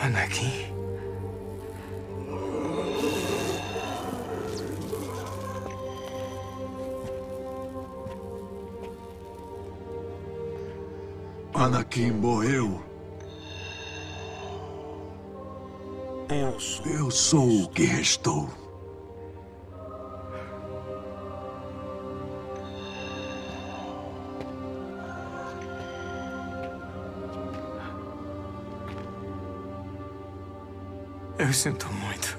Anakin. Anakin morreu. Eu sou. Eu sou o que restou. Eu sinto muito.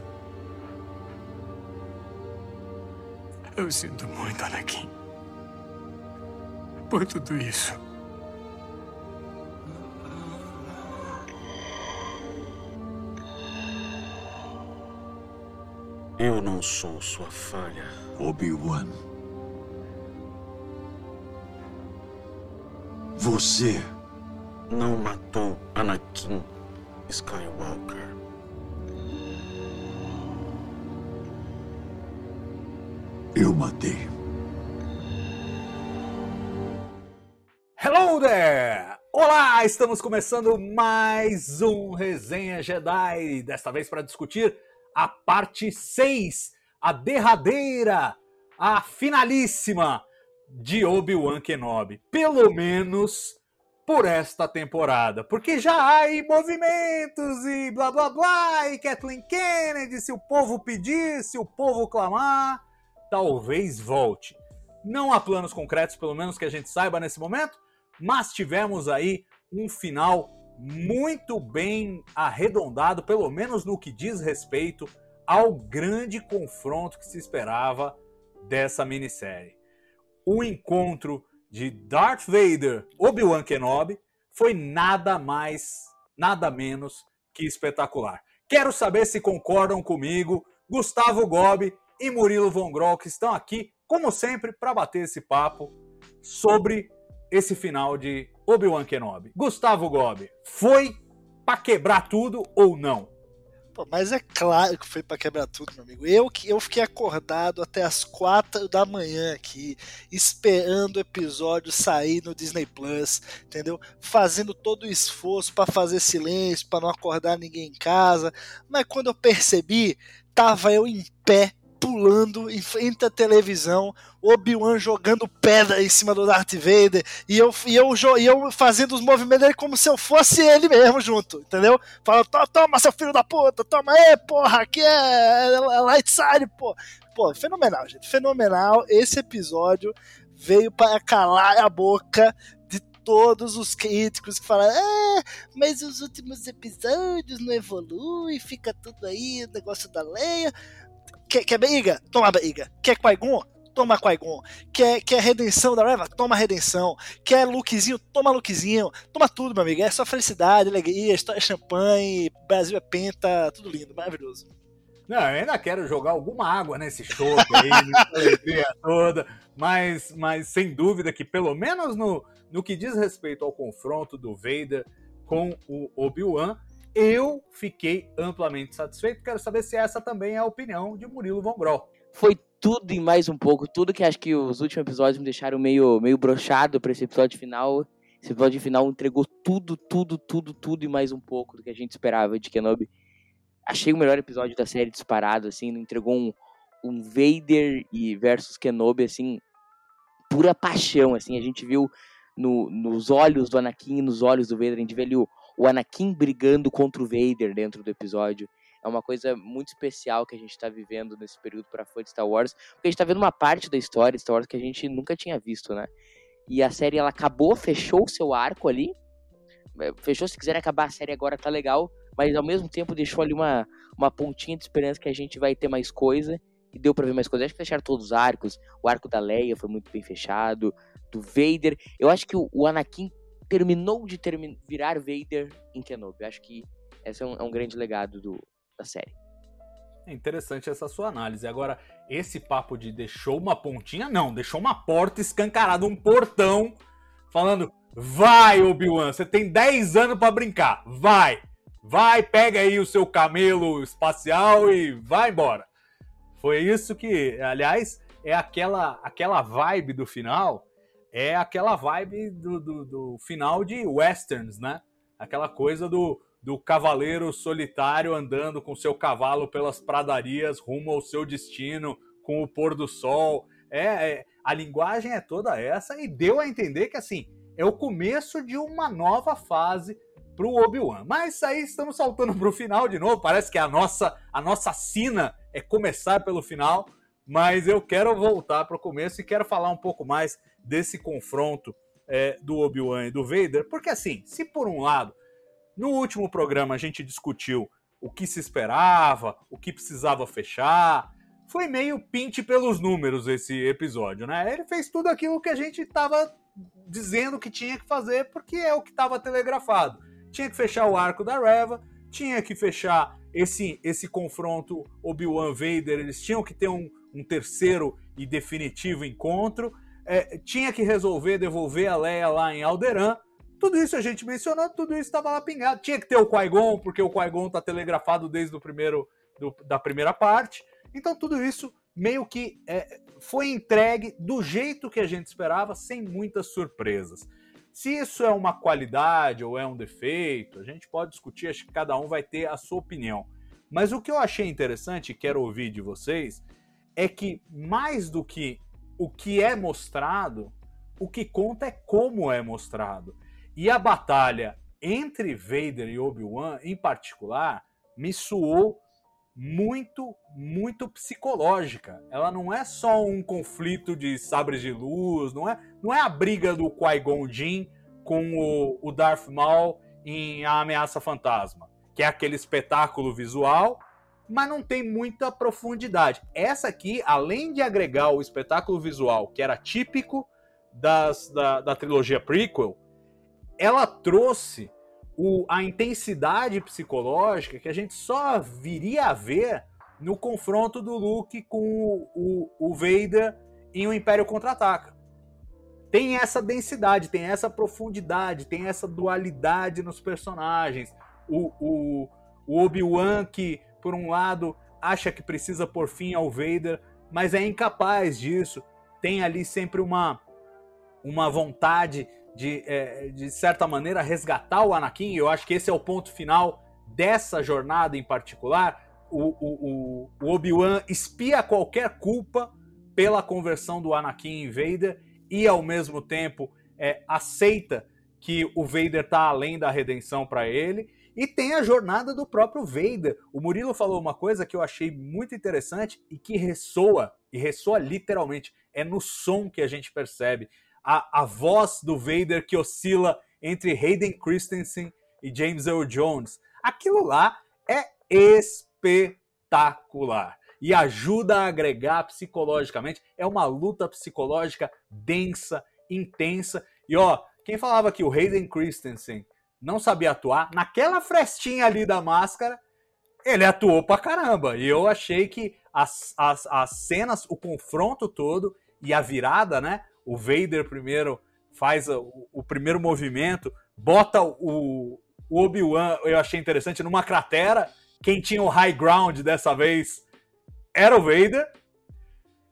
Eu sinto muito, Anakin. Por tudo isso. Eu não sou sua falha. Obi-Wan. Você Não matou Anakin Skywalker. Matei. Hello there! Olá, estamos começando mais um Resenha Jedi, desta vez para discutir a parte 6, a derradeira, a finalíssima de Obi-Wan Kenobi. Pelo menos por esta temporada, porque já há movimentos e blá blá blá, e Kathleen Kennedy, se o povo pedir, se o povo clamar, talvez volte. Não há planos concretos, pelo menos que a gente saiba nesse momento, mas tivemos aí um final muito bem arredondado, pelo menos no que diz respeito ao grande confronto que se esperava dessa minissérie. O encontro de Darth Vader Obi-Wan Kenobi foi nada mais, nada menos que espetacular. Quero saber se concordam comigo, Gustavo Gobi e Murilo Von Grol, que estão aqui, como sempre, para bater esse papo sobre esse final de Obi-Wan Kenobi. Gustavo Gobi, foi para quebrar tudo ou não? Pô, mas é claro que foi pra quebrar tudo, meu amigo. Eu que eu fiquei acordado até as quatro da manhã aqui, esperando o episódio sair no Disney Plus, entendeu? Fazendo todo o esforço para fazer silêncio, para não acordar ninguém em casa. Mas quando eu percebi, tava eu em pé pulando em frente à televisão, Obi-Wan jogando pedra em cima do Darth Vader, e eu, e eu, e eu fazendo os movimentos dele como se eu fosse ele mesmo junto, entendeu? Falando, toma seu filho da puta, toma aí, porra, aqui é, é Lightside, pô. Pô, fenomenal, gente, fenomenal. Esse episódio veio para calar a boca de todos os críticos que falam, é, mas os últimos episódios não evoluem, fica tudo aí, o negócio da Leia. Quer, quer briga? Toma briga. Quer Qui-Gon? Toma Qui-Gon. Quer, quer redenção da Reva? Toma redenção. Quer lookzinho? Toma lookzinho. Toma tudo, meu amigo. É só felicidade, alegria, história é champanhe, Brasil é penta, tudo lindo, maravilhoso. Não, eu ainda quero jogar alguma água nesse show aí, nessa toda, mas, mas sem dúvida que pelo menos no, no que diz respeito ao confronto do Vader com o Obi-Wan, eu fiquei amplamente satisfeito. Quero saber se essa também é a opinião de Murilo Von Grol. Foi tudo e mais um pouco. Tudo que acho que os últimos episódios me deixaram meio, meio brochado para esse episódio final. Esse episódio final entregou tudo, tudo, tudo, tudo e mais um pouco do que a gente esperava de Kenobi. Achei o melhor episódio da série disparado, assim. Entregou um, um Vader e versus Kenobi, assim, pura paixão, assim. A gente viu no, nos olhos do Anakin nos olhos do Vader, a gente viu ali o, o Anakin brigando contra o Vader dentro do episódio. É uma coisa muito especial que a gente está vivendo nesse período para fã de Star Wars, porque a gente está vendo uma parte da história de Star Wars que a gente nunca tinha visto, né? E a série ela acabou, fechou o seu arco ali. Fechou, se quiser acabar a série agora tá legal, mas ao mesmo tempo deixou ali uma, uma pontinha de esperança que a gente vai ter mais coisa. E deu pra ver mais coisa. Acho que fecharam todos os arcos. O arco da Leia foi muito bem fechado. Do Vader. Eu acho que o Anakin terminou de termi virar Vader em Kenobi. Acho que esse é um, é um grande legado do, da série. É interessante essa sua análise. Agora, esse papo de deixou uma pontinha, não, deixou uma porta escancarada, um portão, falando: vai, Obi-Wan, você tem 10 anos para brincar, vai, vai, pega aí o seu camelo espacial e vai embora. Foi isso que, aliás, é aquela, aquela vibe do final, é aquela vibe do, do, do final de westerns, né? Aquela coisa do do cavaleiro solitário andando com seu cavalo pelas pradarias rumo ao seu destino com o pôr do sol. É, é, a linguagem é toda essa e deu a entender que assim é o começo de uma nova fase para o Obi-Wan. Mas aí estamos saltando para o final de novo. Parece que a nossa a nossa sina é começar pelo final, mas eu quero voltar para o começo e quero falar um pouco mais desse confronto é, do Obi-Wan e do Vader, porque assim, se por um lado no último programa a gente discutiu o que se esperava, o que precisava fechar. Foi meio pinte pelos números esse episódio, né? Ele fez tudo aquilo que a gente estava dizendo que tinha que fazer, porque é o que estava telegrafado. Tinha que fechar o arco da Reva, tinha que fechar esse, esse confronto Obi-Wan Vader, eles tinham que ter um, um terceiro e definitivo encontro, é, tinha que resolver devolver a Leia lá em Alderan, tudo isso a gente mencionou, tudo isso estava lá pingado. Tinha que ter o Qui-Gon, porque o Qui-Gon tá telegrafado desde o primeiro do, da primeira parte. Então tudo isso meio que é, foi entregue do jeito que a gente esperava, sem muitas surpresas. Se isso é uma qualidade ou é um defeito, a gente pode discutir, acho que cada um vai ter a sua opinião. Mas o que eu achei interessante e quero ouvir de vocês é que mais do que o que é mostrado, o que conta é como é mostrado. E a batalha entre Vader e Obi-Wan, em particular, me soou muito, muito psicológica. Ela não é só um conflito de sabres de luz, não é, não é a briga do Qui-Gon Jinn com o, o Darth Maul em A Ameaça Fantasma, que é aquele espetáculo visual, mas não tem muita profundidade. Essa aqui, além de agregar o espetáculo visual, que era típico das, da, da trilogia prequel, ela trouxe o, a intensidade psicológica que a gente só viria a ver no confronto do Luke com o, o, o Vader em O Império Contra-Ataca. Tem essa densidade, tem essa profundidade, tem essa dualidade nos personagens. O, o, o Obi-Wan que, por um lado, acha que precisa pôr fim ao Vader, mas é incapaz disso. Tem ali sempre uma, uma vontade de, é, de certa maneira, resgatar o Anakin. Eu acho que esse é o ponto final dessa jornada em particular. O, o, o Obi-Wan espia qualquer culpa pela conversão do Anakin em Vader e, ao mesmo tempo, é, aceita que o Vader está além da redenção para ele. E tem a jornada do próprio Vader. O Murilo falou uma coisa que eu achei muito interessante e que ressoa, e ressoa literalmente. É no som que a gente percebe a, a voz do Vader que oscila entre Hayden Christensen e James Earl Jones. Aquilo lá é espetacular e ajuda a agregar psicologicamente. É uma luta psicológica densa, intensa. E ó, quem falava que o Hayden Christensen não sabia atuar, naquela frestinha ali da máscara, ele atuou pra caramba. E eu achei que as, as, as cenas, o confronto todo e a virada, né? o Vader primeiro faz o, o primeiro movimento, bota o, o Obi-Wan, eu achei interessante, numa cratera. Quem tinha o high ground dessa vez era o Vader.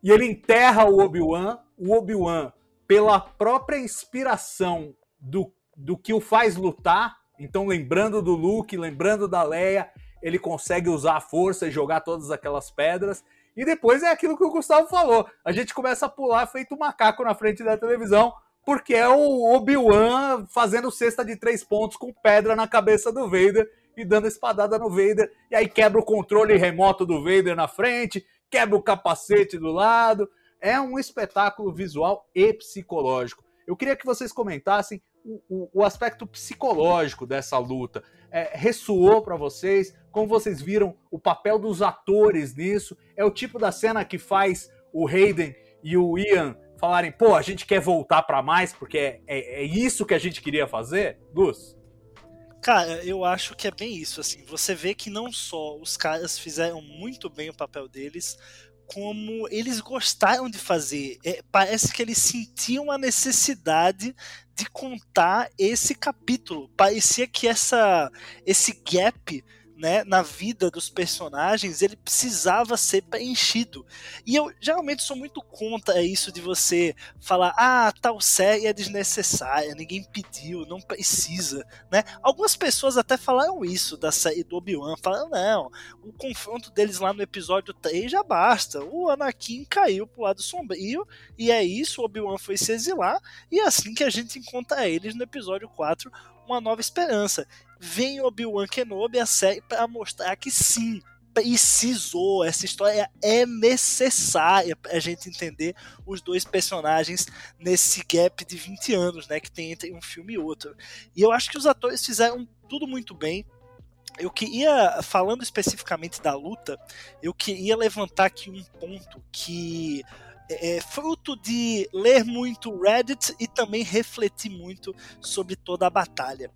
E ele enterra o Obi-Wan. O Obi-Wan, pela própria inspiração do, do que o faz lutar, então lembrando do Luke, lembrando da Leia, ele consegue usar a força e jogar todas aquelas pedras. E depois é aquilo que o Gustavo falou. A gente começa a pular feito um macaco na frente da televisão, porque é o Obi-Wan fazendo cesta de três pontos com pedra na cabeça do Vader e dando espadada no Vader. E aí quebra o controle remoto do Vader na frente, quebra o capacete do lado. É um espetáculo visual e psicológico. Eu queria que vocês comentassem o, o, aspecto psicológico dessa luta. É, ressoou para vocês? Como vocês viram o papel dos atores nisso? É o tipo da cena que faz o Hayden e o Ian falarem, pô, a gente quer voltar para mais porque é, é, é, isso que a gente queria fazer? Gus? Cara, eu acho que é bem isso, assim, você vê que não só os caras fizeram muito bem o papel deles, como eles gostaram de fazer. É, parece que eles sentiam a necessidade de contar esse capítulo. Parecia que essa, esse gap né, na vida dos personagens, ele precisava ser preenchido. E eu geralmente sou muito contra isso de você falar, ah, tal série é desnecessária, ninguém pediu, não precisa, né? Algumas pessoas até falaram isso da série do Obi-Wan, falaram, não, o confronto deles lá no episódio 3 já basta, o Anakin caiu pro lado sombrio, e é isso, o Obi-Wan foi se exilar, e é assim que a gente encontra eles no episódio 4, Uma Nova Esperança vem Obi-Wan Kenobi a série para mostrar que sim, precisou, essa história é necessária para a gente entender os dois personagens nesse gap de 20 anos, né, que tem entre um filme e outro. E eu acho que os atores fizeram tudo muito bem. Eu queria, falando especificamente da luta, eu queria levantar aqui um ponto que é, é fruto de ler muito Reddit e também refletir muito sobre toda a batalha.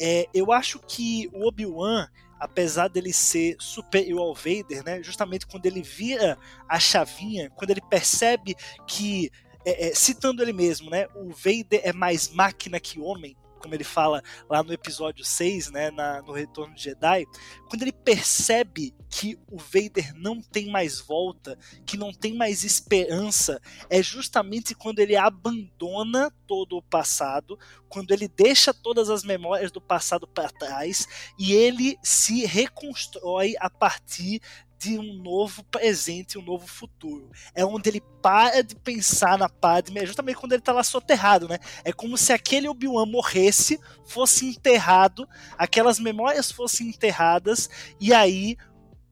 É, eu acho que o Obi-Wan, apesar dele ser superior ao Vader, né, justamente quando ele vira a chavinha, quando ele percebe que, é, é, citando ele mesmo, né, o Vader é mais máquina que homem, como ele fala lá no episódio 6, né, na, no Retorno de Jedi, quando ele percebe que o Vader não tem mais volta, que não tem mais esperança, é justamente quando ele abandona todo o passado, quando ele deixa todas as memórias do passado para trás e ele se reconstrói a partir de um novo presente, um novo futuro. É onde ele para de pensar na Padme, é justamente quando ele tá lá soterrado, né? É como se aquele Obi-Wan morresse, fosse enterrado, aquelas memórias fossem enterradas, e aí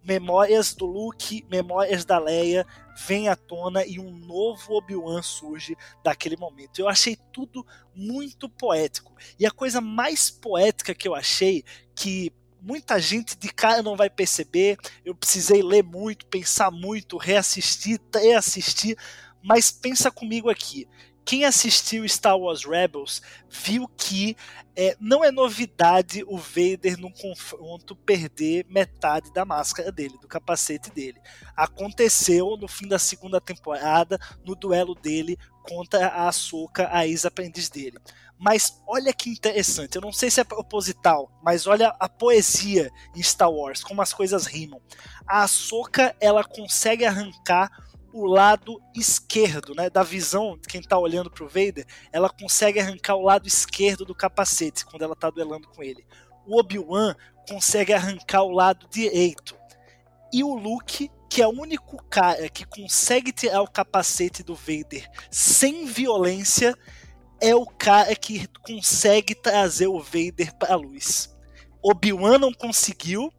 memórias do Luke, memórias da Leia vêm à tona e um novo Obi-Wan surge daquele momento. Eu achei tudo muito poético. E a coisa mais poética que eu achei, que muita gente de cara não vai perceber. Eu precisei ler muito, pensar muito, reassistir, reassistir, mas pensa comigo aqui. Quem assistiu Star Wars Rebels viu que é, não é novidade o Vader no confronto perder metade da máscara dele, do capacete dele. Aconteceu no fim da segunda temporada, no duelo dele contra a Ahsoka, a ex-aprendiz dele. Mas olha que interessante, eu não sei se é proposital, mas olha a poesia em Star Wars, como as coisas rimam. A Ahsoka, ela consegue arrancar o lado esquerdo, né, da visão de quem está olhando para o Vader, ela consegue arrancar o lado esquerdo do capacete quando ela está duelando com ele. O Obi-Wan consegue arrancar o lado direito. E o Luke, que é o único cara que consegue tirar o capacete do Vader sem violência, é o cara que consegue trazer o Vader para a luz. Obi-Wan não conseguiu,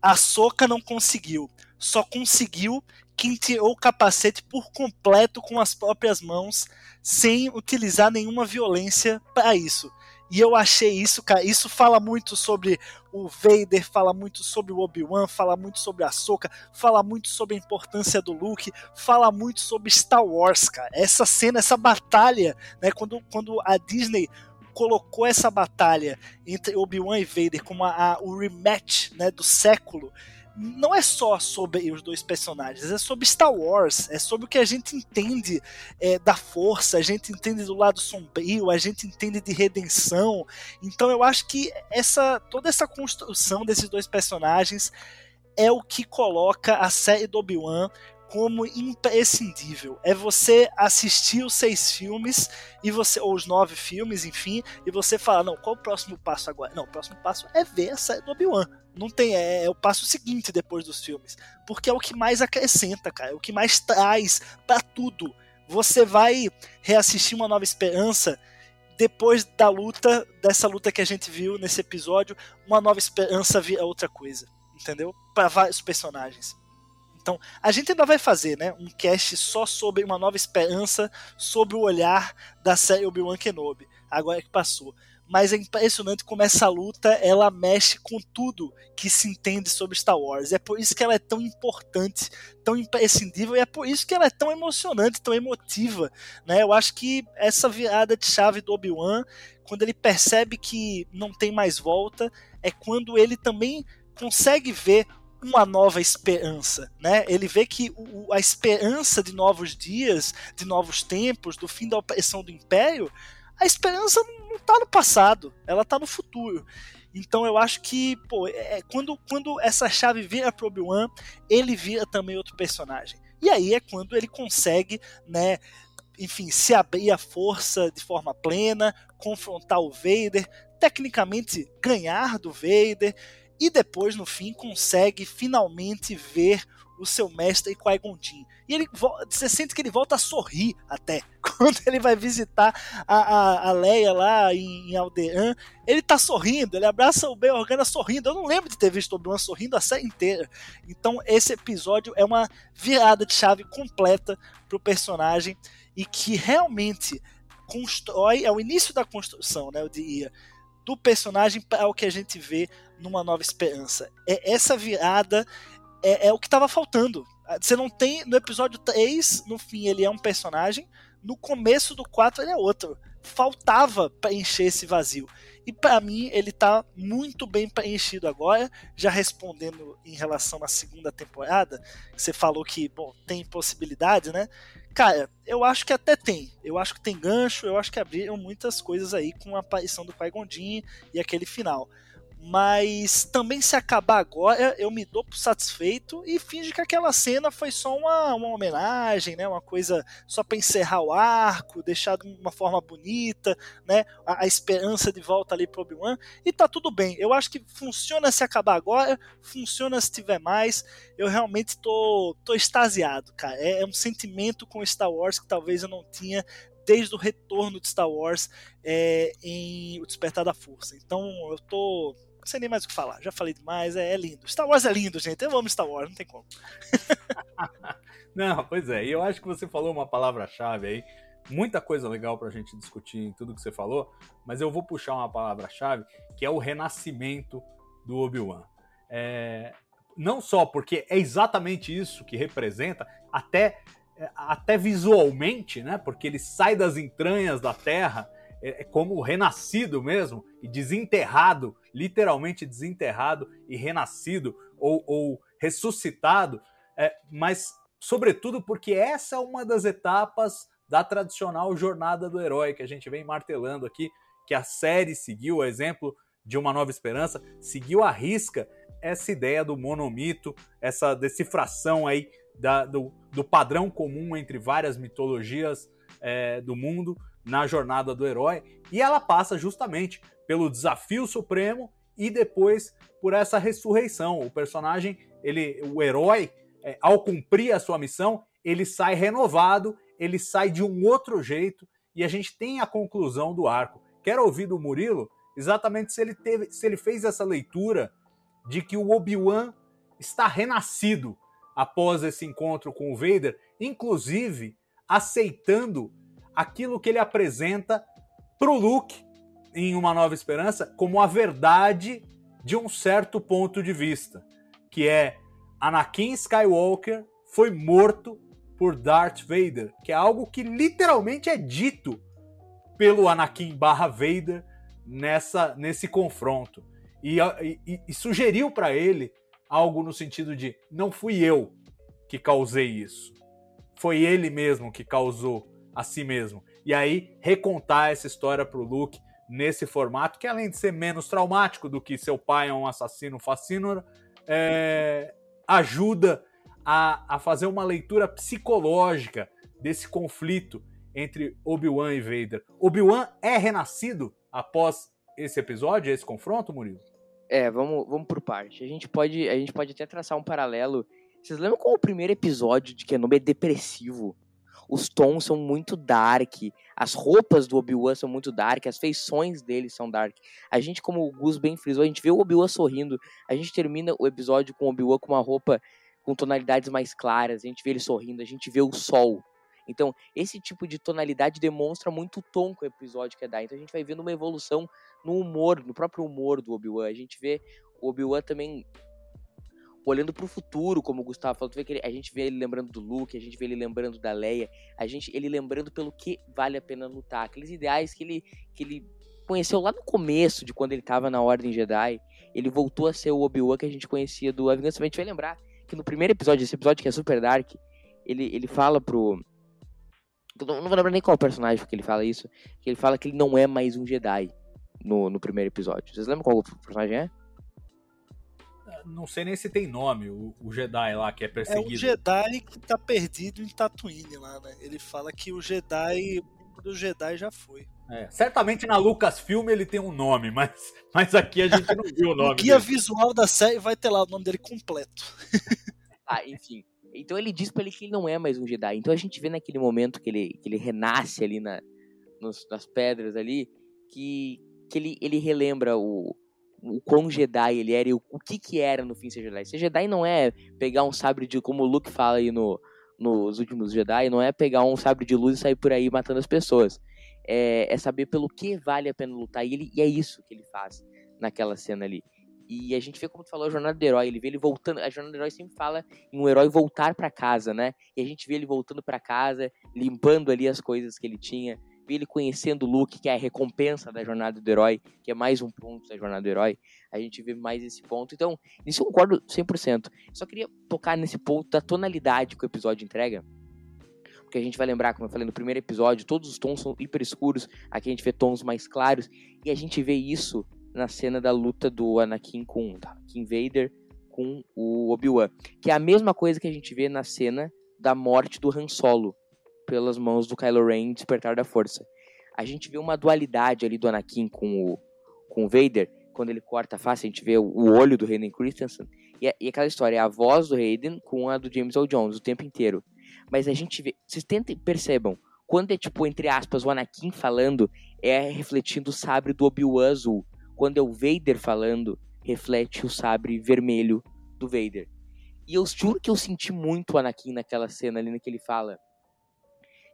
a Soka não conseguiu. Só conseguiu quem tirou o capacete por completo com as próprias mãos, sem utilizar nenhuma violência para isso. E eu achei isso, cara, isso fala muito sobre o Vader, fala muito sobre o Obi-Wan, fala muito sobre a Soka, fala muito sobre a importância do Luke, fala muito sobre Star Wars, cara. Essa cena, essa batalha, né, quando, quando a Disney colocou essa batalha entre Obi-Wan e Vader como a, a, o rematch, né, do século, não é só sobre os dois personagens, é sobre Star Wars, é sobre o que a gente entende é, da força, a gente entende do lado sombrio, a gente entende de redenção. Então eu acho que essa toda essa construção desses dois personagens é o que coloca a série do Obi-Wan como imprescindível. É você assistir os seis filmes e você ou os nove filmes, enfim, e você falar, não, qual o próximo passo agora? Não, o próximo passo é ver a série do Obi-Wan. Não tem, é, é, o passo seguinte depois dos filmes, porque é o que mais acrescenta, cara, é o que mais traz para tudo. Você vai reassistir uma Nova Esperança depois da luta, dessa luta que a gente viu nesse episódio, uma Nova Esperança vira outra coisa, entendeu? Para vários personagens. Então, a gente ainda vai fazer, né, um cast só sobre uma nova esperança, sobre o olhar da série Obi-Wan Kenobi, agora que passou. Mas é impressionante como essa luta ela mexe com tudo que se entende sobre Star Wars. É por isso que ela é tão importante, tão imprescindível, e é por isso que ela é tão emocionante, tão emotiva. Né? Eu acho que essa virada de chave do Obi-Wan, quando ele percebe que não tem mais volta, é quando ele também consegue ver uma nova esperança, né? Ele vê que o, a esperança de novos dias, de novos tempos, do fim da opressão do império, a esperança não está no passado, ela está no futuro. Então eu acho que, pô, é, quando, quando essa chave vira pro Obi-Wan, ele vira também outro personagem. E aí é quando ele consegue, né, enfim, se abrir a força de forma plena, confrontar o Vader, tecnicamente ganhar do Vader e depois no fim consegue finalmente ver o seu mestre Qui-Gon Jinn. E ele você sente que ele volta a sorrir até quando ele vai visitar a, a, a Leia lá em, em Aldean. Ele tá sorrindo, ele abraça o Ben Organa sorrindo. Eu não lembro de ter visto o Obi-Wan sorrindo a série inteira. Então esse episódio é uma virada de chave completa pro personagem e que realmente constrói, é o início da construção, né, eu diria, do personagem para o que a gente vê numa Nova Esperança. É essa virada é, é o que estava faltando. Você não tem. No episódio 3, no fim, ele é um personagem. No começo do 4, ele é outro. Faltava preencher esse vazio. E para mim, ele tá muito bem preenchido agora. Já respondendo em relação à segunda temporada, você falou que, bom, tem possibilidade, né? Cara, eu acho que até tem. Eu acho que tem gancho, eu acho que abriram muitas coisas aí com a aparição do Qui-Gon e aquele final mas também se acabar agora, eu me dou por satisfeito e finge que aquela cena foi só uma, uma homenagem, né? Uma coisa só para encerrar o arco, deixar de uma forma bonita, né? A, a esperança de volta ali pro Obi-Wan e tá tudo bem. Eu acho que funciona se acabar agora, funciona se tiver mais. Eu realmente tô, tô extasiado, cara. É, é um sentimento com Star Wars que talvez eu não tinha desde o retorno de Star Wars é, em O Despertar da Força. Então eu tô não sei nem mais o que falar, já falei demais, é, é lindo. Star Wars é lindo, gente. Eu amo Star Wars, não tem como. não, pois é, e eu acho que você falou uma palavra-chave aí. Muita coisa legal pra gente discutir em tudo que você falou, mas eu vou puxar uma palavra-chave que é o renascimento do Obi-Wan. É, não só porque é exatamente isso que representa, até, é, até visualmente, né? Porque ele sai das entranhas da Terra é, é como renascido mesmo e desenterrado, literalmente desenterrado e renascido ou, ou ressuscitado, é, mas sobretudo porque essa é uma das etapas da tradicional jornada do herói que a gente vem martelando aqui, que a série seguiu, o exemplo de Uma Nova Esperança, seguiu a risca essa ideia do monomito, essa decifração aí da, do, do padrão comum entre várias mitologias é, do mundo na jornada do herói, e ela passa justamente pelo desafio supremo e depois por essa ressurreição. O personagem, ele, o herói, é, ao cumprir a sua missão, ele sai renovado, ele sai de um outro jeito e a gente tem a conclusão do arco. Quero ouvir do Murilo exatamente se ele teve, se ele fez essa leitura de que o Obi-Wan está renascido após esse encontro com o Vader, inclusive aceitando aquilo que ele apresenta para o Luke em Uma Nova Esperança como a verdade de um certo ponto de vista, que é Anakin Skywalker foi morto por Darth Vader, que é algo que literalmente é dito pelo Anakin barra Vader nessa, nesse confronto. E, e, e sugeriu para ele algo no sentido de não fui eu que causei isso. Foi ele mesmo que causou a si mesmo. E aí recontar essa história para o Luke nesse formato, que além de ser menos traumático do que seu pai é um assassino fascínora, é, ajuda a, a fazer uma leitura psicológica desse conflito entre Obi-Wan e Vader. Obi-Wan é renascido após esse episódio, esse confronto, Murilo? É, vamos, vamos por parte. A gente, pode, a gente pode até traçar um paralelo. Vocês lembram como o primeiro episódio de Kenobi é depressivo? Os tons são muito dark, as roupas do Obi-Wan são muito dark, as feições dele são dark. A gente, como o Gus bem frisou, a gente vê o Obi-Wan sorrindo, a gente termina o episódio com o Obi-Wan com uma roupa com tonalidades mais claras, a gente vê ele sorrindo, a gente vê o sol. Então, esse tipo de tonalidade demonstra muito o tom que o episódio quer dar. Então, a gente vai vendo uma evolução no humor, no próprio humor do Obi-Wan. A gente vê o Obi-Wan também olhando para o futuro, como o Gustavo falou, ele, a gente vê ele lembrando do Luke, a gente vê ele lembrando da Leia, a gente ele lembrando pelo que vale a pena lutar, aqueles ideais que ele que ele conheceu lá no começo de quando ele estava na Ordem Jedi, ele voltou a ser o Obi-Wan que a gente conhecia do A Vingança. A gente vai lembrar que no primeiro episódio, esse episódio que é super dark, ele, ele fala pro não vou lembrar nem qual personagem que ele fala isso, que ele fala que ele não é mais um Jedi. no, no primeiro episódio. Vocês lembram qual personagem é? Não sei nem se tem nome, o, o Jedi lá que é É perseguido. Jedi que tá perdido em Tatooine lá, né? Ele fala que o Jedi, o do Jedi já foi. É, certamente na Lucasfilm ele tem um nome, mas, mas aqui a gente não viu o No nome. guia dele. visual da série vai ter lá o nome dele completo. Ah, enfim. Então ele diz pra ele que ele não é mais um Jedi. Então a gente vê naquele momento que ele, que ele renasce ali na, nos- nas pedras ali, que, que ele, ele relembra o, o quão Jedi ele era e o, o que que era no fim ser Jedi. Ser Jedi não é pegar um sabre de, como o Luke fala aí no, nos últimos Jedi, não é pegar um sabre de luz e sair por aí matando as pessoas. É, é saber pelo que vale a pena lutar. E, ele, e é isso que ele faz naquela cena ali. E a gente vê como tu falou a jornada do herói, ele vê ele voltando, a jornada do herói sempre fala em um herói voltar pra casa, né? E a gente vê ele voltando pra casa, limpando ali as coisas que ele tinha, ele conhecendo o Luke, que é a recompensa da jornada do herói, que é mais um ponto da jornada do herói. A gente vê mais esse ponto. Então, nisso eu concordo 100%. Só queria tocar nesse ponto da tonalidade que o episódio entrega. Porque a gente vai lembrar, como eu falei no primeiro episódio, todos os tons são hiper escuros, aqui a gente vê tons mais claros, e a gente vê isso na cena da luta do Anakin com tá, Anakin Vader com o Obi-Wan, que é a mesma coisa que a gente vê na cena da morte do Han Solo pelas mãos do Kylo Ren Despertar da Força. A gente vê uma dualidade ali do Anakin com o com o Vader, quando ele corta a face, a gente vê o olho do Hayden Christensen, e, é- e aquela história, é a voz do Hayden com a do James Earl Jones o tempo inteiro. Mas a gente vê, vocês tentem percebam, quando é tipo entre aspas o Anakin falando, é refletindo o sabre do Obi-Wan azul quando é o Vader falando, reflete o sabre vermelho do Vader. E eu juro que eu senti muito o Anakin naquela cena ali, que ele fala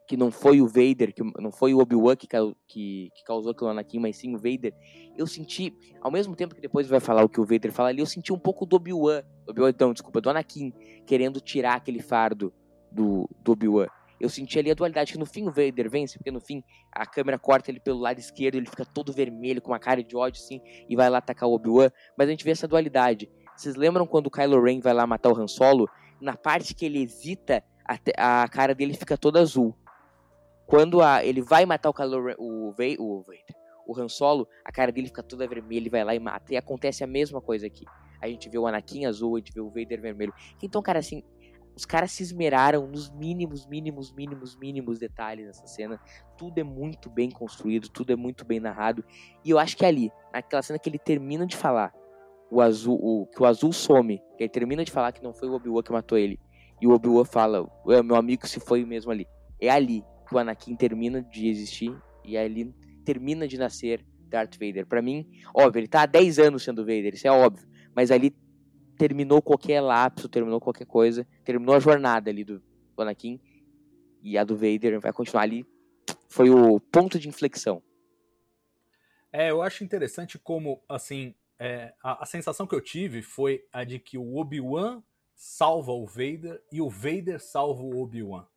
que não foi o Vader, que não foi o Obi-Wan que, que, que causou aquilo Anakin, mas sim o Vader. Eu senti, ao mesmo tempo que depois vai falar o que o Vader fala ali, eu senti um pouco do Obi-Wan, Obi-Wan, não, desculpa, do Anakin, querendo tirar aquele fardo do, do Obi-Wan. Eu senti ali a dualidade, que no fim o Vader vence, porque no fim a câmera corta ele pelo lado esquerdo, ele fica todo vermelho, com uma cara de ódio, assim, e vai lá atacar o Obi-Wan, mas a gente vê essa dualidade. Vocês lembram quando o Kylo Ren vai lá matar o Han Solo? Na parte que ele hesita, a, a cara dele fica toda azul. Quando a- ele vai matar o Ren, o, Vai- o, Vader, o Han Solo, a cara dele fica toda vermelha, ele vai lá e mata. E acontece a mesma coisa aqui. A gente vê o Anakin azul, a gente vê o Vader vermelho. Então, cara, assim, os caras se esmeraram nos mínimos, mínimos, mínimos, mínimos detalhes nessa cena. Tudo é muito bem construído, tudo é muito bem narrado. E eu acho que ali, naquela cena que ele termina de falar, o azul, o, que o azul some, que ele termina de falar que não foi o Obi-Wan que matou ele. E o Obi-Wan fala, "Ué, meu amigo se foi mesmo ali. É ali o Anakin termina de existir e ali termina de nascer Darth Vader. Pra mim, óbvio, ele tá há 10 anos sendo Vader, isso é óbvio. Mas ali terminou qualquer lapso, terminou qualquer coisa, terminou a jornada ali do do Anakin e a do Vader vai continuar ali. Foi o ponto de inflexão. É, eu acho interessante como, assim, é, a, a sensação que eu tive foi a de que o Obi-Wan salva o Vader e o Vader salva o Obi-Wan.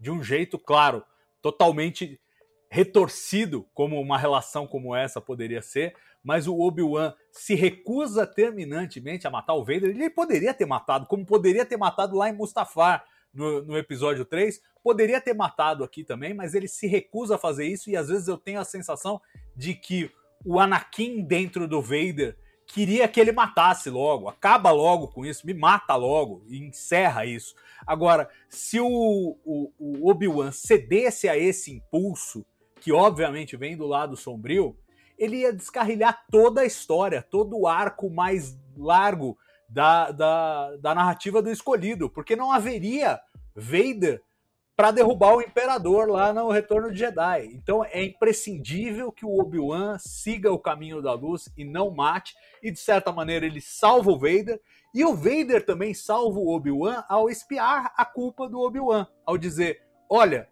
De um jeito, claro, totalmente retorcido, como uma relação como essa poderia ser, mas o Obi-Wan se recusa terminantemente a matar o Vader. Ele poderia ter matado, como poderia ter matado lá em Mustafar, no, no episódio 3, poderia ter matado aqui também, mas ele se recusa a fazer isso e às vezes eu tenho a sensação de que o Anakin dentro do Vader queria que ele matasse logo, acaba logo com isso, me mata logo e encerra isso. Agora, se o, o, o Obi-Wan cedesse a esse impulso, que obviamente vem do lado sombrio, ele ia descarrilhar toda a história, todo o arco mais largo da, da, da narrativa do escolhido, porque não haveria Vader para derrubar o imperador lá no Retorno de Jedi. Então é imprescindível que o Obi-Wan siga o caminho da luz e não mate, e de certa maneira ele salva o Vader, e o Vader também salva o Obi-Wan ao espiar a culpa do Obi-Wan, ao dizer: "Olha,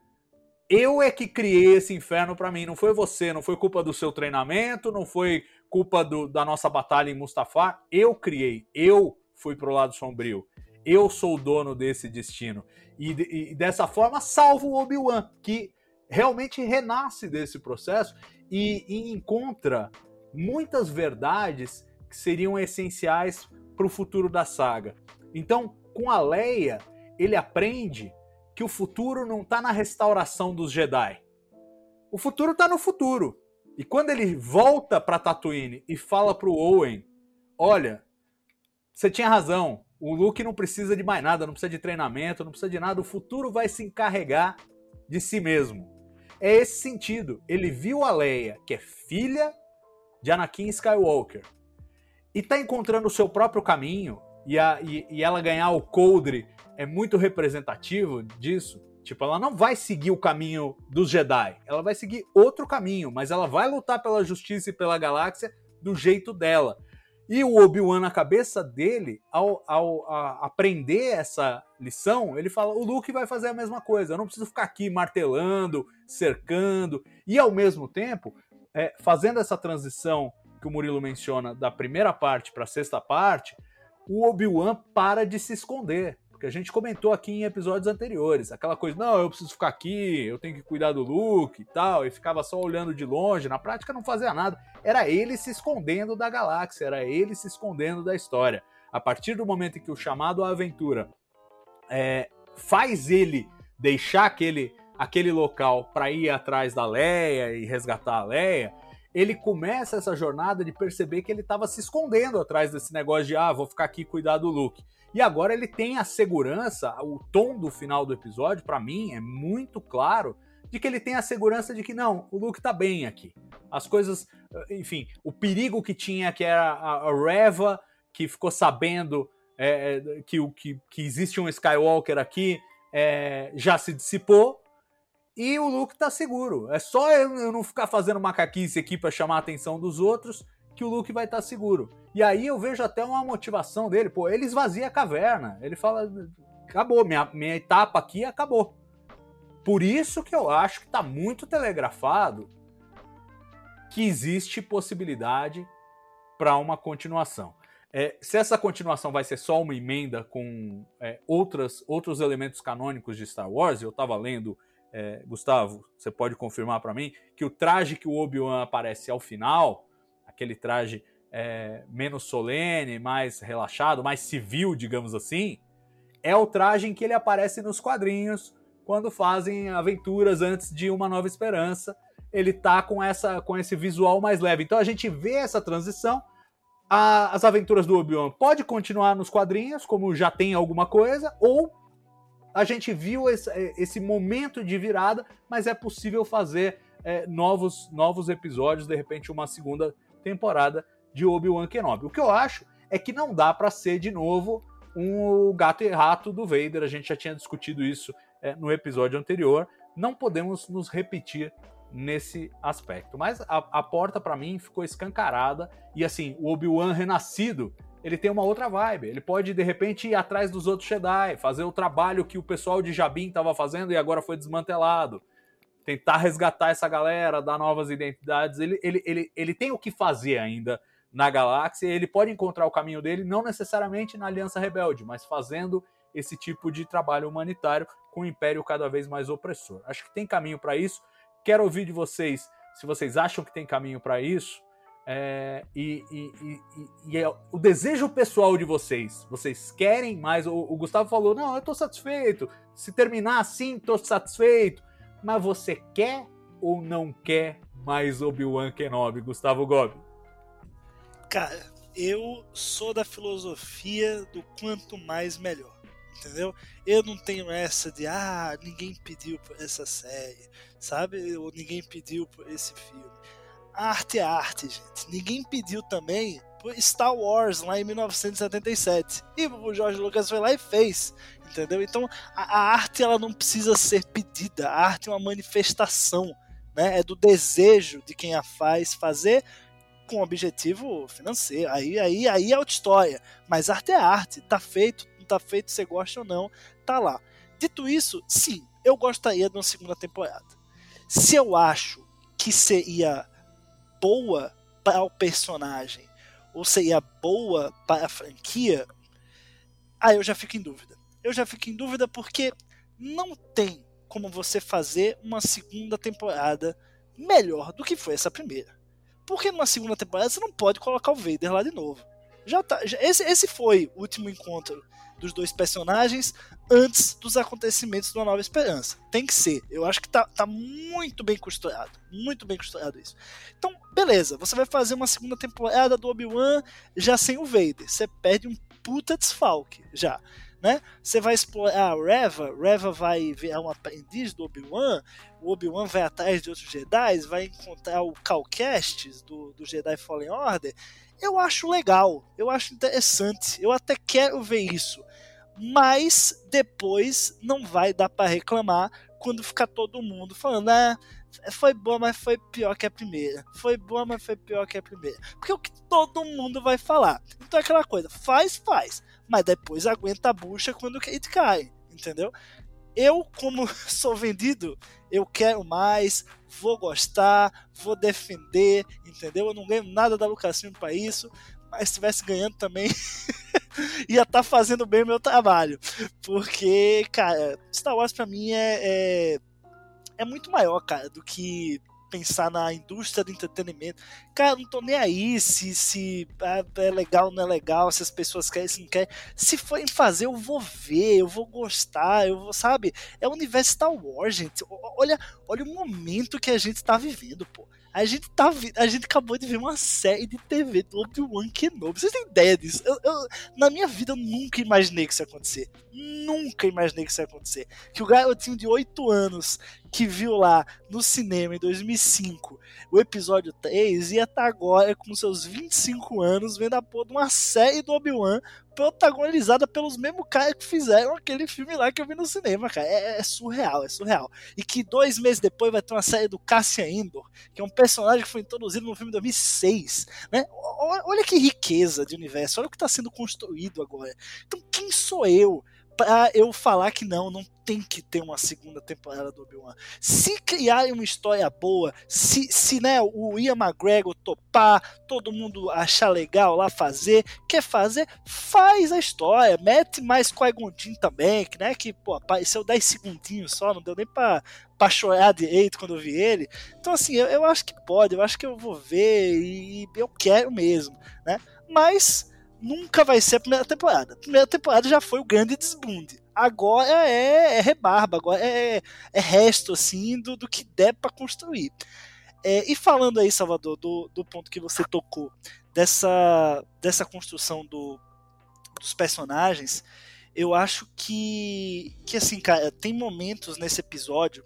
eu é que criei esse inferno para mim, não foi você, não foi culpa do seu treinamento, não foi culpa do, da nossa batalha em Mustafar, eu criei, eu fui pro lado sombrio. Eu sou o dono desse destino. E, e dessa forma salvo o Obi-Wan, que realmente renasce desse processo e, e encontra muitas verdades que seriam essenciais para o futuro da saga. Então, com a Leia, ele aprende que o futuro não está na restauração dos Jedi. O futuro está no futuro. E quando ele volta para Tatooine e fala pro Owen, olha, você tinha razão, o Luke não precisa de mais nada, não precisa de treinamento, não precisa de nada, o futuro vai se encarregar de si mesmo. É esse sentido. Ele viu a Leia, que é filha de Anakin Skywalker, e tá encontrando o seu próprio caminho, e, a, e, e ela ganhar o coldre é muito representativo disso. Tipo, ela não vai seguir o caminho dos Jedi, ela vai seguir outro caminho, mas ela vai lutar pela justiça e pela galáxia do jeito dela. E o Obi-Wan, na cabeça dele, ao, ao aprender essa lição, ele fala: o Luke vai fazer a mesma coisa. Eu não preciso ficar aqui martelando, cercando. E ao mesmo tempo, é, fazendo essa transição que o Murilo menciona da primeira parte para a sexta parte, o Obi-Wan para de se esconder. Porque a gente comentou aqui em episódios anteriores, aquela coisa, não, eu preciso ficar aqui, eu tenho que cuidar do Luke e tal, e ficava só olhando de longe, na prática não fazia nada. Era ele se escondendo da galáxia, era ele se escondendo da história. A partir do momento em que o chamado à aventura é, faz ele deixar aquele, aquele local para ir atrás da Leia e resgatar a Leia, ele começa essa jornada de perceber que ele estava se escondendo atrás desse negócio de ah, vou ficar aqui cuidar do Luke. E agora ele tem a segurança, o tom do final do episódio, para mim, é muito claro de que ele tem a segurança de que não, o Luke tá bem aqui. As coisas, enfim, o perigo que tinha, que era a, Reva, que ficou sabendo é, que, que, que existe um Skywalker aqui, é, já se dissipou. E o Luke tá seguro. É só eu não ficar fazendo macaquice aqui para chamar a atenção dos outros que o Luke vai estar tá seguro. E aí eu vejo até uma motivação dele, pô, ele esvazia a caverna. Ele fala, acabou, minha, minha etapa aqui acabou. Por isso que eu acho que está muito telegrafado que existe possibilidade para uma continuação. É, se essa continuação vai ser só uma emenda com é, outras, outros elementos canônicos de Star Wars, eu estava lendo, é, Gustavo, você pode confirmar para mim, que o traje que o Obi-Wan aparece ao final, aquele traje é, menos solene, mais relaxado, mais civil, digamos assim, é o traje em que ele aparece nos quadrinhos quando fazem aventuras antes de Uma Nova Esperança. Ele tá com essa com esse visual mais leve. Então a gente vê essa transição. A, as aventuras do Obi-Wan pode continuar nos quadrinhos, como já tem alguma coisa, ou a gente viu esse, esse momento de virada, mas é possível fazer é, novos, novos episódios, de repente uma segunda temporada de Obi-Wan Kenobi. O que eu acho é que não dá para ser de novo um gato e rato do Vader. A gente já tinha discutido isso é, no episódio anterior. Não podemos nos repetir nesse aspecto. Mas a, a porta para mim ficou escancarada e assim, o Obi-Wan renascido, ele tem uma outra vibe. Ele pode de repente ir atrás dos outros Jedi, fazer o trabalho que o pessoal de Jabin estava fazendo e agora foi desmantelado tentar resgatar essa galera, dar novas identidades. Ele, ele, ele, ele tem o que fazer ainda na galáxia. Ele pode encontrar o caminho dele, não necessariamente na Aliança Rebelde, mas fazendo esse tipo de trabalho humanitário com o Império cada vez mais opressor. Acho que tem caminho para isso. Quero ouvir de vocês se vocês acham que tem caminho para isso. É, e, e, e, e é o desejo pessoal de vocês. Vocês querem mais? O, o Gustavo falou: não, eu estou satisfeito. Se terminar assim, estou satisfeito mas você quer ou não quer mais Obi-Wan Kenobi, Gustavo Gobi? Cara, eu sou da filosofia do quanto mais melhor. Entendeu? Eu não tenho essa de ah, ninguém pediu por essa série, sabe? Ou ninguém pediu por esse filme. Arte é arte, gente. Ninguém pediu também Star Wars lá em 1977. E o George Lucas foi lá e fez entendeu? Então a, a, arte ela não precisa ser pedida, a arte é uma manifestação, né? É do desejo de quem a faz fazer com objetivo financeiro. Aí, aí, aí é outra história. Mas arte é arte, tá feito, não tá feito, você gosta ou não, tá lá. Dito isso, sim, eu gostaria de uma segunda temporada. Se eu acho que seria boa para o personagem ou seria boa para a franquia, aí eu já fico em dúvida eu já fico em dúvida porque não tem como você fazer uma segunda temporada melhor do que foi essa primeira. Porque numa segunda temporada você não pode colocar o Vader lá de novo. Já tá, já- esse, esse foi o último encontro dos dois personagens antes dos acontecimentos do Nova Esperança. Tem que ser. Eu acho que tá, tá muito bem costurado. Muito bem costurado isso. Então, beleza. Você vai fazer uma segunda temporada do Obi-Wan já sem o Vader. Você perde um puta desfalque já. Né? Você vai explorar a Reva, Reva vai virar um aprendiz do Obi-Wan, o Obi-Wan vai atrás de outros Jedi, vai encontrar o Cal Kestis do, do Jedi Fallen Order. Eu acho legal, eu acho interessante, eu até quero ver isso. Mas depois não vai dar para reclamar quando ficar todo mundo falando, ah, foi boa, mas foi pior que a primeira. Foi boa, mas foi pior que a primeira. Porque é o que todo mundo vai falar. Então é aquela coisa, faz, faz. Mas depois aguenta a bucha quando o hate cai. Entendeu? Eu, como sou vendido, eu quero mais, vou gostar, vou defender, entendeu? Eu não ganho nada da Lucasfilm para isso, mas se estivesse ganhando também, ia estar fazendo bem o meu trabalho. Porque, cara, Star Wars pra mim é, é, é muito maior, cara, do que pensar na indústria do entretenimento. Cara, não tô nem aí se, se ah, é legal ou não é legal, se as pessoas querem, se não querem. Se forem fazer, eu vou ver, eu vou gostar, eu vou, sabe? É o universo Star Wars, gente. Olha, olha o momento que a gente tá vivendo, pô. A gente, tá, a gente acabou de ver uma série de TV do Obi-Wan Kenobi. Vocês têm ideia disso? Eu, eu- na minha vida eu nunca imaginei que isso ia acontecer. Nunca imaginei que isso ia acontecer. Que o garotinho de 8 anos que viu lá no cinema em 2005 o episódio 3 ia estar agora com seus 25 anos vendo a porra de uma série do Obi-Wan protagonizada pelos mesmos caras que fizeram aquele filme lá que eu vi no cinema, cara. É, é surreal, é surreal. E que dois meses depois vai ter uma série do Cassian Endor, que é um personagem que foi introduzido no filme de 2006, né? Olha que riqueza de universo, olha o que está sendo construído agora. Então quem sou eu pra eu falar que não, não tem que ter uma segunda temporada do Obi-Wan. Se criarem uma história boa, se, se né, o Ian McGregor topar, todo mundo achar legal lá fazer, quer fazer, faz a história, mete mais Qui-Gon também, que, né, que pô, apareceu 10 segundinhos só, não deu nem pra, pra chorar direito quando eu vi ele. Então assim, eu, eu acho que pode, eu acho que eu vou ver e eu quero mesmo, né? Mas nunca vai ser a primeira temporada. A primeira temporada já foi o grande desbunde. Agora é, é rebarba, agora é, é resto assim do, do que der para construir. É, e falando aí, Salvador, do, do ponto que você tocou, dessa, dessa construção do, dos personagens, eu acho que, que, assim, cara, tem momentos nesse episódio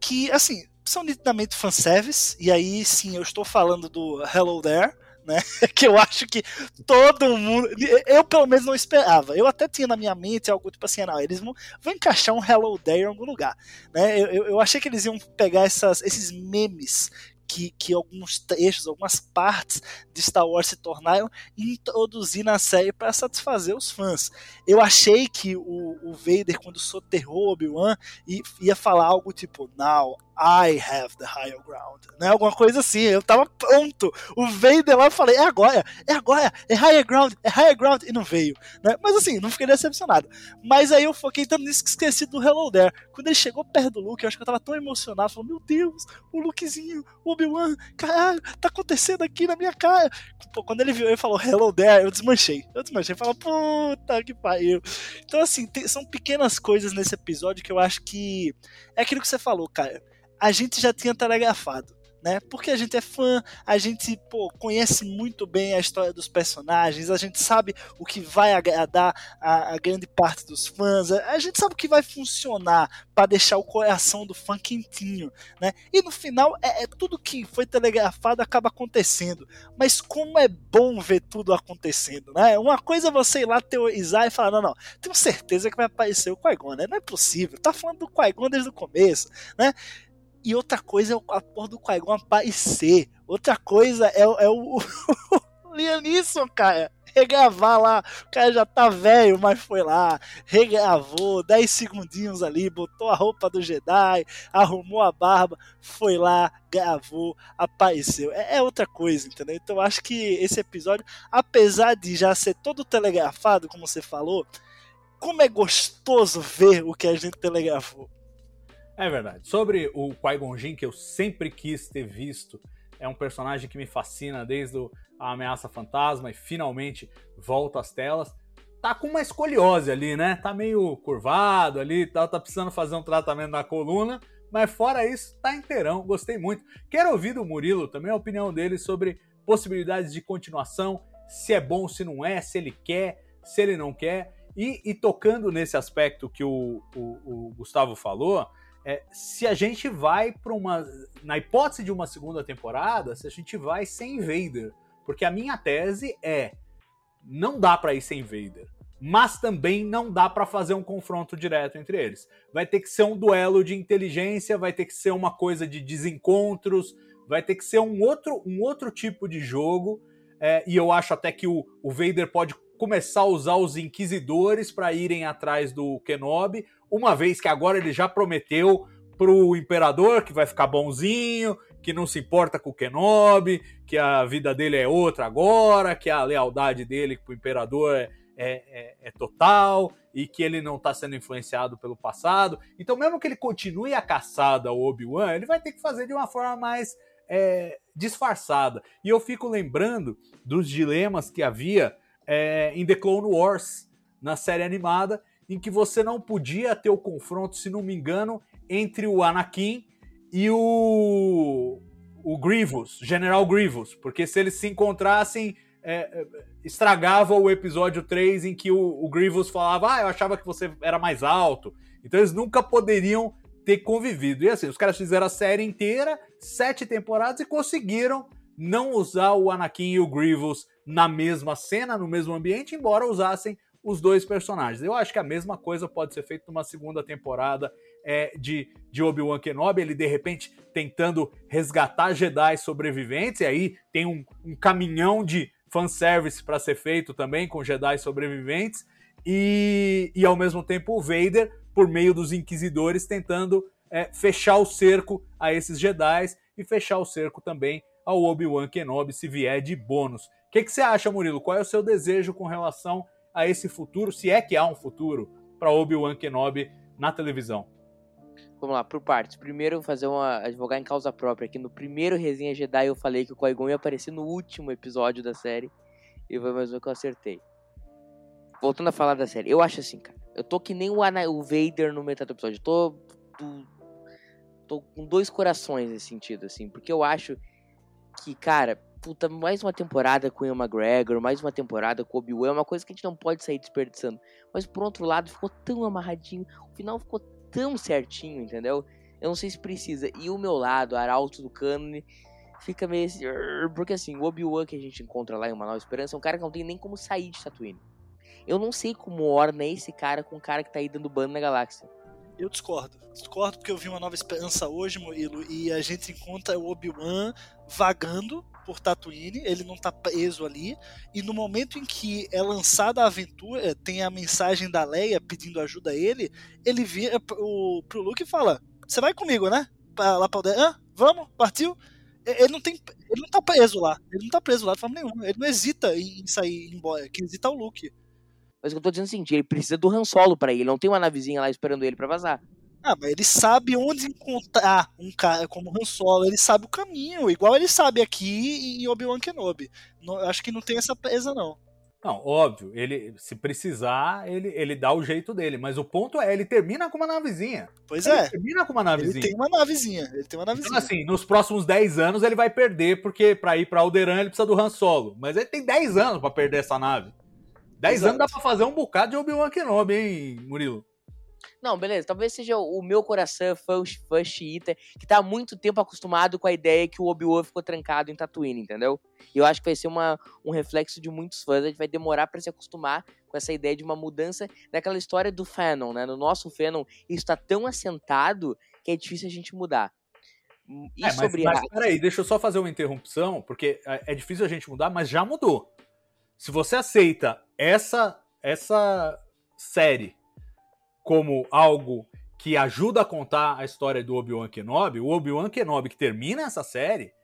que, assim, são nitidamente fanservice, e aí sim eu estou falando do Hello There, né? Que eu acho que todo mundo. Eu pelo menos não esperava. Eu até tinha na minha mente algo tipo assim, não, eles vão, vão encaixar um Hello There em algum lugar. Né? Eu, eu, eu achei que eles iam pegar essas, esses memes que, que alguns trechos, algumas partes de Star Wars se tornaram introduzir na série para satisfazer os fãs. Eu achei que o, o Vader, quando soterrou Obi-Wan, ia falar algo tipo, Now I have the higher ground, né? Alguma coisa assim. Eu tava pronto. O Vader lá, eu falei, é agora, é agora, é higher ground, é higher ground, e não veio, né? Mas assim, não fiquei decepcionado. Mas aí eu foquei tanto nisso que esqueci do Hello There. Quando ele chegou perto do Luke, eu acho que eu tava tão emocionado, falando, meu Deus, o Lukezinho, o Obi-Wan, caralho, tá acontecendo aqui na minha cara. Pô, quando ele viu, ele falou Hello There, eu desmanchei. Eu desmanchei, falei, puta que pariu. Então assim, tem, são pequenas coisas nesse episódio que eu acho que é aquilo que você falou, cara a gente já tinha telegrafado. Né? Porque a gente é fã, a gente pô, conhece muito bem a história dos personagens, a gente sabe o que vai agradar a, a grande parte dos fãs, a, a, gente sabe o que vai funcionar para deixar o coração do fã quentinho, né? E no final é, é, tudo que foi telegrafado acaba acontecendo, mas como é bom ver tudo acontecendo, né? Uma coisa é você ir lá teorizar e falar não, não, tenho certeza que vai aparecer o Qui-Gon, né? Não é possível, tá falando do Qui-Gon desde o começo, né? E outra coisa é a porra do Qui-Gon aparecer. Outra coisa é, é o, o Liam Neeson, cara. Regravar lá, o cara já tá velho, mas foi lá, regravou 10 segundinhos ali, botou a roupa do Jedi, arrumou a barba, foi lá, gravou, apareceu. É, é outra coisa, entendeu? Então eu acho que esse episódio, apesar de já ser todo telegrafado, como você falou, como é gostoso ver o que a gente telegrafou. É verdade. Sobre o Qui-Gon Jinn, que eu sempre quis ter visto, é um personagem que me fascina desde a ameaça fantasma e finalmente volta às telas. Tá com uma escoliose ali, né? Tá meio curvado ali, tá, tá precisando fazer um tratamento na coluna, mas fora isso, tá inteirão. Gostei muito. Quero ouvir do Murilo também a opinião dele sobre possibilidades de continuação, se é bom, se não é, se ele quer, se ele não quer. E, e tocando nesse aspecto que o, o, o Gustavo falou, é, se a gente vai para uma. Na hipótese de uma segunda temporada, se a gente vai sem Vader. Porque a minha tese é: não dá para ir sem Vader. Mas também não dá para fazer um confronto direto entre eles. Vai ter que ser um duelo de inteligência, vai ter que ser uma coisa de desencontros, vai ter que ser um outro, um outro tipo de jogo. É, e eu acho até que o, o Vader pode começar a usar os inquisidores para irem atrás do Kenobi, uma vez que agora ele já prometeu pro imperador que vai ficar bonzinho, que não se importa com o Kenobi, que a vida dele é outra agora, que a lealdade dele pro imperador é, é, é, é total e que ele não está sendo influenciado pelo passado. Então, mesmo que ele continue a caçada ao Obi-Wan, ele vai ter que fazer de uma forma mais é, disfarçada. E eu fico lembrando dos dilemas que havia é, em The Clone Wars, na série animada, em que você não podia ter o confronto, se não me engano, entre o Anakin e o, o Grievous, General Grievous, porque se eles se encontrassem, é, é estragava o episódio 3 em que o, o, Grievous falava, ah, eu achava que você era mais alto. Então eles nunca poderiam ter convivido. E assim, os caras fizeram a série inteira, sete temporadas, e conseguiram não usar o Anakin e o Grievous na mesma cena, no mesmo ambiente, embora usassem os dois personagens. Eu acho que a mesma coisa pode ser feita numa segunda temporada é, de, de Obi-Wan Kenobi, ele de repente tentando resgatar Jedi sobreviventes, e aí tem um, um caminhão de fanservice para ser feito também com Jedi sobreviventes, e, e ao mesmo tempo o Vader, por meio dos Inquisidores, tentando é, fechar o cerco a esses Jedi e fechar o cerco também ao Obi-Wan Kenobi se vier de bônus. O que, que você acha, Murilo? Qual é o seu desejo com relação a esse futuro, se é que há um futuro, para Obi-Wan Kenobi na televisão? Vamos lá, por partes. Primeiro, fazer uma advogar em causa própria. Que no primeiro Resenha Jedi eu falei que o Qui-Gon ia aparecer no último episódio da série. E foi mais um que eu acertei. Voltando a falar da série, eu acho assim, cara. Eu tô que nem o, Ana, o Vader no metade do episódio. Eu tô, tô, tô com dois corações nesse sentido, assim. Porque eu acho que, cara, puta, mais uma temporada com o Ian McGregor, mais uma temporada com o Obi-Wan, é uma coisa que a gente não pode sair desperdiçando. Mas por outro lado, ficou tão amarradinho, o final ficou tão certinho, entendeu? Eu não sei se precisa. E o meu lado, arauto do cânone, fica meio assim, porque assim, o Obi-Wan que a gente encontra lá em Uma Nova Esperança é um cara que não tem nem como sair de Tatooine. Eu não sei como orna esse cara com o cara que tá aí dando bando na galáxia. Eu discordo. Discordo porque eu vi uma nova esperança hoje, Murilo, e a gente encontra o Obi-Wan vagando por Tatooine, ele não tá preso ali, e no momento em que é lançada a aventura, tem a mensagem da Leia pedindo ajuda a ele, ele vira pro, pro Luke e fala: Você vai comigo, né? Pra, lá pra o Ah, vamos, partiu. Ele não, tem, ele não tá preso lá. Ele não tá preso lá de forma nenhuma. Ele não hesita em sair embora. Quem hesita é o Luke. Mas o que eu tô dizendo é o seguinte, ele precisa do Han Solo pra ir. Ele não tem uma navezinha lá esperando ele para vazar. Ah, mas ele sabe onde encontrar um cara como Han Solo, ele sabe o caminho, igual ele sabe aqui em Obi-Wan Kenobi. Não, acho que não tem essa presa, não. Não, óbvio, ele se precisar, ele, ele dá o jeito dele, mas o ponto é, ele termina com uma navezinha. Pois ele é. termina com uma navezinha. Ele tem uma navezinha, ele tem uma navezinha. Então, assim, nos próximos 10 anos ele vai perder, porque para ir para Alderan ele precisa do Han Solo. Mas ele tem 10 anos para perder essa nave. 10 anos dá pra fazer um bocado de Obi-Wan Kenobi, hein, Murilo? Não, beleza. Talvez seja o meu coração fã, fã xiita, que tá há muito tempo acostumado com a ideia que o Obi-Wan ficou trancado em Tatooine, entendeu? E eu acho que vai ser uma, um reflexo de muitos fãs. A gente vai demorar para se acostumar com essa ideia de uma mudança daquela história do fanon, né? No nosso fanon, isso tá tão assentado que é difícil a gente mudar. E é, sobre mas, mas peraí, deixa eu só fazer uma interrupção, porque é, é difícil a gente mudar, mas já mudou. Se você aceita essa essa série como algo que ajuda a contar a história do Obi-Wan Kenobi, o Obi-Wan Kenobi que termina essa série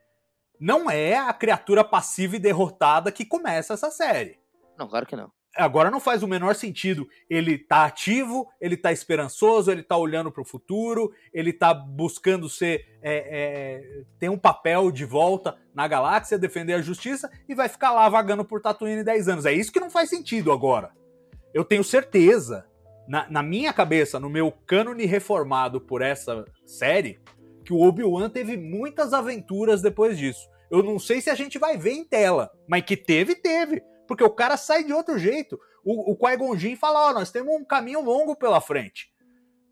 não é a criatura passiva e derrotada que começa essa série. Não, claro que não. Agora não faz o menor sentido. Ele tá ativo, ele tá esperançoso, ele tá olhando para o futuro, ele tá buscando ser. É, é, ter um papel de volta na galáxia, defender a justiça e vai ficar lá vagando por Tatooine 10 anos. É isso que não faz sentido agora. Eu tenho certeza, na, na minha cabeça, no meu cânone reformado por essa série, que o Obi-Wan teve muitas aventuras depois disso. Eu não sei se a gente vai ver em tela, mas que teve, teve. Porque o cara sai de outro jeito. O, o Qui-Gon Jinn fala, ó, nós temos um caminho longo pela frente.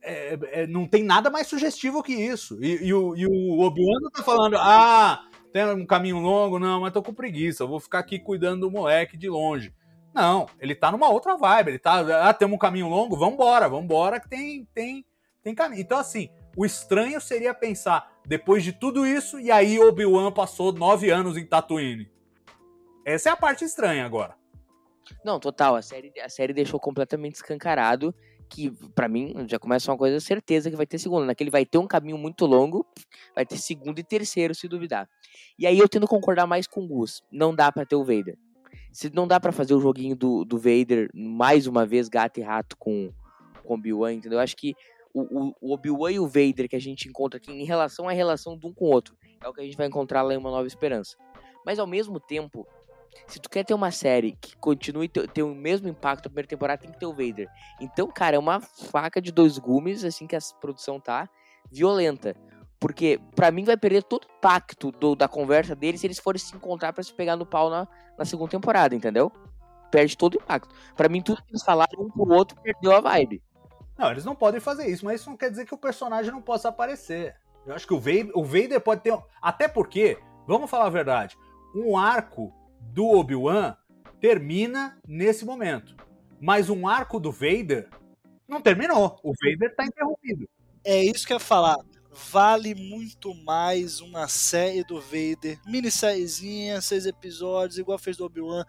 É, é, não tem nada mais sugestivo que isso. E, e o, e o Obi-Wan tá falando, ah, tem um caminho longo, não, mas tô com preguiça, vou ficar aqui cuidando do moleque de longe. Não, ele tá numa outra vibe, ele tá, ah, temos um caminho longo, vambora, vambora que tem, tem, tem caminho. Então assim, o estranho seria pensar, depois de tudo isso, e aí Obi-Wan passou nove anos em Tatooine. Essa é a parte estranha agora. Não, total. A série, a série deixou completamente escancarado que, para mim, já começa uma coisa certeza que vai ter segunda. Naquele vai ter um caminho muito longo, vai ter segundo e terceiro, se duvidar. E aí eu tendo concordar mais com o Gus. Não dá para ter o Vader. Se não dá para fazer o joguinho do, do Vader mais uma vez gato e rato com com Obi-Wan, entendeu? Eu acho que o, o Obi-Wan e o Vader que a gente encontra aqui em relação à relação de um com o outro é o que a gente vai encontrar lá em Uma Nova Esperança. Mas ao mesmo tempo, se tu quer ter uma série que continue ter, o mesmo impacto da primeira temporada, tem que ter o Vader. Então, cara, é uma faca de dois gumes, assim que a produção tá, violenta. Porque, para mim, vai perder todo o impacto do, da conversa deles se eles forem se encontrar para se pegar no pau na, na segunda temporada, entendeu? Perde todo o impacto. para mim, tudo que eles falaram um pro outro perdeu a vibe. Não, eles não podem fazer isso, mas isso não quer dizer que o personagem não possa aparecer. Eu acho que o Vader, o Vader pode ter. Até porque, vamos falar a verdade, um arco do Obi-Wan termina nesse momento. Mas um arco do Vader não terminou. O Vader tá interrompido. É isso que eu ia falar. Vale muito mais uma série do Vader, minissériezinha, seis episódios, igual fez do Obi-Wan.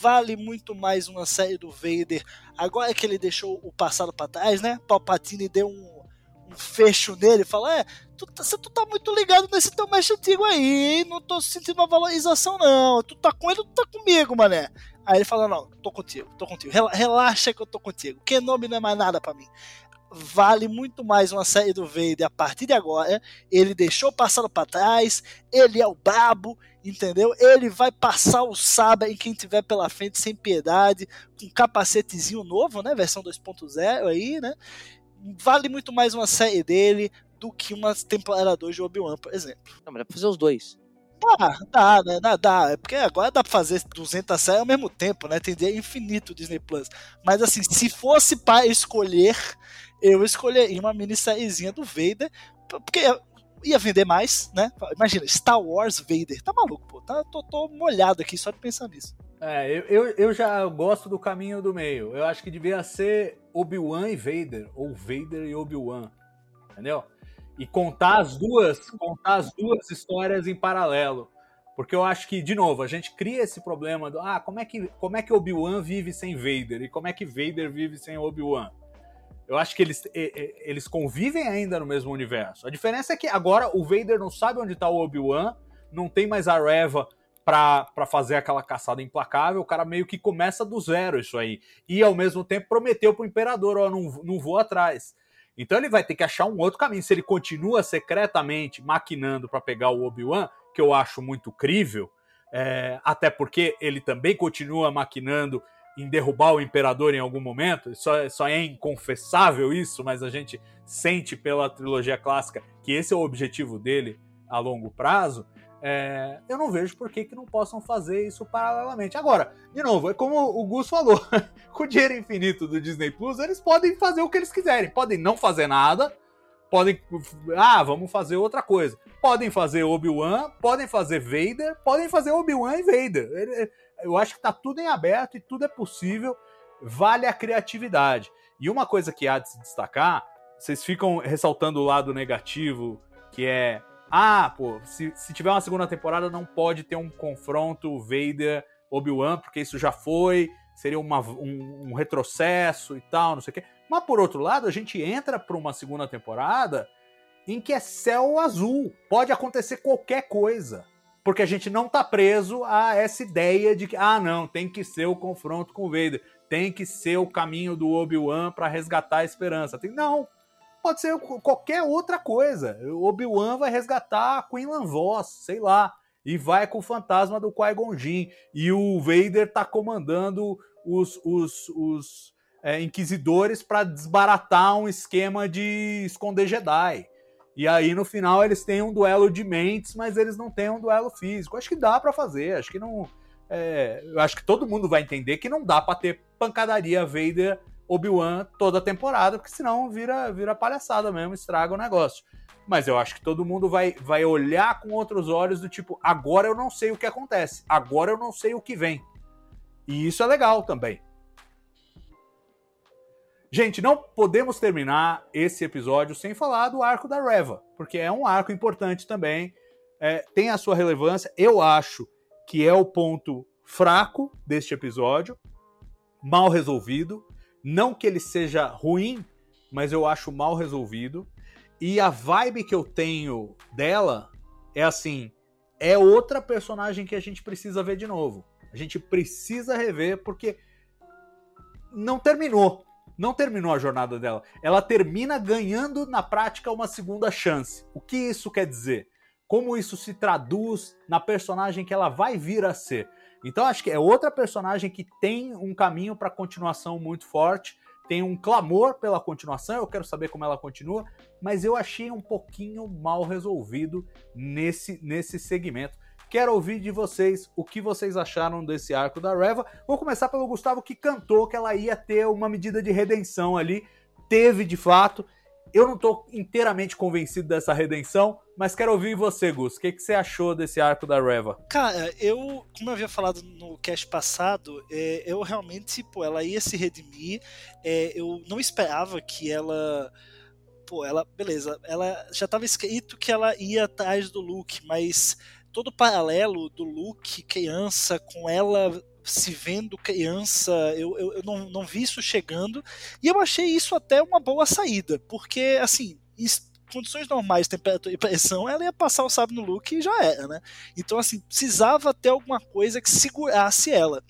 Vale muito mais uma série do Vader. Agora que ele deixou o passado para trás, né? Palpatine deu um, um fecho nele falou: É, tu, tá, tu tá muito ligado nesse teu mestre antigo aí, não tô sentindo uma valorização, não. Tu tá com ele, tu tá comigo, mané. Aí ele fala: Não, tô contigo, tô contigo. Relaxa que eu tô contigo. Que nome não é mais nada para mim. Vale muito mais uma série do Vader a partir de agora. Ele deixou o passado para trás, ele é o brabo, entendeu? Ele vai passar o sabre em quem tiver pela frente sem piedade, com capacetezinho novo, né? Versão 2.0 aí, né? Vale muito mais uma série dele do que uma temporada 2 de Obi-Wan, por exemplo. Não, mas dá pra fazer os dois. Dá, dá, né? Dá, dá. É porque agora dá pra fazer 200 séries ao mesmo tempo, né? Tem dia infinito o Disney Plus. Mas assim, se fosse para escolher, eu escolheria uma minissériezinha do Vader, porque ia vender mais, né? Imagina, Star Wars Vader. Tá maluco, pô. Tá, tô, tô molhado aqui só de pensar nisso. É, eu, eu, eu já gosto do caminho do meio. Eu acho que devia ser Obi-Wan e Vader, ou Vader e Obi-Wan. Entendeu? E contar as duas, contar as duas histórias em paralelo. Porque eu acho que, de novo, a gente cria esse problema do ah, como é que, como é que Obi-Wan vive sem Vader e como é que Vader vive sem Obi-Wan? Eu acho que eles, eles convivem ainda no mesmo universo. A diferença é que agora o Vader não sabe onde está o Obi-Wan, não tem mais a Reva para fazer aquela caçada implacável, o cara meio que começa do zero isso aí. E ao mesmo tempo prometeu pro imperador, ó, não, não vou atrás. Então ele vai ter que achar um outro caminho. Se ele continua secretamente maquinando para pegar o Obi-Wan, que eu acho muito crível, é, até porque ele também continua maquinando em derrubar o imperador em algum momento. Só, só é inconfessável isso, mas a gente sente pela trilogia clássica que esse é o objetivo dele a longo prazo. É, eu não vejo por que, que não possam fazer isso paralelamente. Agora, de novo, é como o Gus falou: com o dinheiro infinito do Disney Plus, eles podem fazer o que eles quiserem. Podem não fazer nada, podem. Ah, vamos fazer outra coisa. Podem fazer Obi-Wan, podem fazer Vader, podem fazer Obi-Wan e Vader. Eu acho que tá tudo em aberto e tudo é possível. Vale a criatividade. E uma coisa que há de se destacar, vocês ficam ressaltando o lado negativo, que é ah, pô, se, se tiver uma segunda temporada não pode ter um confronto Vader Obi-Wan, porque isso já foi, seria uma, um, um, retrocesso e tal, não sei o quê. Mas por outro lado, a gente entra para uma segunda temporada em que é céu azul. Pode acontecer qualquer coisa. porque a gente não tá preso a essa ideia de que, ah, não, tem que ser o confronto com o Vader, tem que ser o caminho do Obi-Wan para resgatar a esperança. Tem, não, pode ser qualquer outra coisa. Obi-Wan vai resgatar a Queen Voss, sei lá, e vai com o fantasma do Qui-Gon Jinn, e o Vader tá comandando os, os, os é, inquisidores para desbaratar um esquema de esconder Jedi. E aí no final eles têm um duelo de mentes, mas eles não têm um duelo físico. Acho que dá para fazer, acho que não. É, eu acho que todo mundo vai entender que não dá para ter pancadaria Vader Obi-Wan toda a temporada, porque senão vira, vira palhaçada mesmo, estraga o negócio. Mas eu acho que todo mundo vai, vai olhar com outros olhos do tipo, agora eu não sei o que acontece, agora eu não sei o que vem. E isso é legal também. Gente, não podemos terminar esse episódio sem falar do arco da Reva, porque é um arco importante também, é, tem a sua relevância. Eu acho que é o ponto fraco deste episódio, mal resolvido. Não que ele seja ruim, mas eu acho mal resolvido. E a vibe que eu tenho dela é assim: é outra personagem que a gente precisa ver de novo. A gente precisa rever porque não terminou não terminou a jornada dela. Ela termina ganhando na prática uma segunda chance. O que isso quer dizer? Como isso se traduz na personagem que ela vai vir a ser? Então acho que é outra personagem que tem um caminho para continuação muito forte, tem um clamor pela continuação, eu quero saber como ela continua, mas eu achei um pouquinho mal resolvido nesse nesse segmento. Quero ouvir de vocês o que vocês acharam desse arco da Reva. Vou começar pelo Gustavo que cantou que ela ia ter uma medida de redenção ali. Teve de fato. Eu não estou inteiramente convencido dessa redenção, mas quero ouvir você, Gus. O que, que você achou desse arco da Reva? Cara, eu, como eu havia falado no cast passado, é, eu realmente, pô, ela ia se redimir. É, eu não esperava que ela pô, ela, beleza, ela já estava escrito que ela ia atrás do Luke, mas todo o paralelo do Luke criança com ela se vendo criança, eu, eu, eu não, não vi isso chegando, e eu achei isso até uma boa saída, porque, assim, condições normais, temperatura e pressão, ela ia passar o sábio no Luke e já era, né? Então, assim, precisava ter alguma coisa que segurasse ela.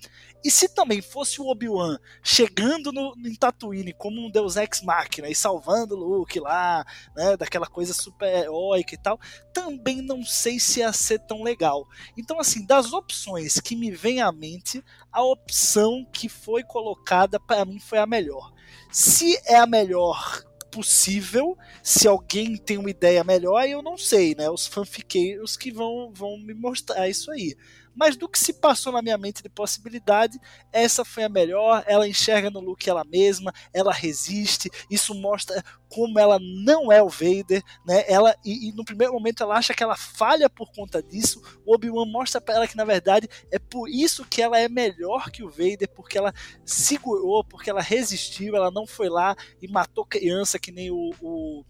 E se também fosse o Obi-Wan chegando no, em Tatooine como um Deus Ex Machina e salvando o Luke lá, né, daquela coisa super heróica e tal, também não sei se ia ser tão legal. Então, assim, das opções que me vem à mente, a opção que foi colocada para mim foi a melhor. Se é a melhor possível, se alguém tem uma ideia melhor, eu não sei, né? Os fanfiqueiros que vão, vão me mostrar isso aí mas do que se passou na minha mente de possibilidade, essa foi a melhor. Ela enxerga no Luke ela mesma, ela resiste. Isso mostra como ela não é o Vader, né? Ela e, e no primeiro momento ela acha que ela falha por conta disso. O Obi-Wan mostra para ela que na verdade é por isso que ela é melhor que o Vader, porque ela segurou, porque ela resistiu, ela não foi lá e matou criança que nem o, o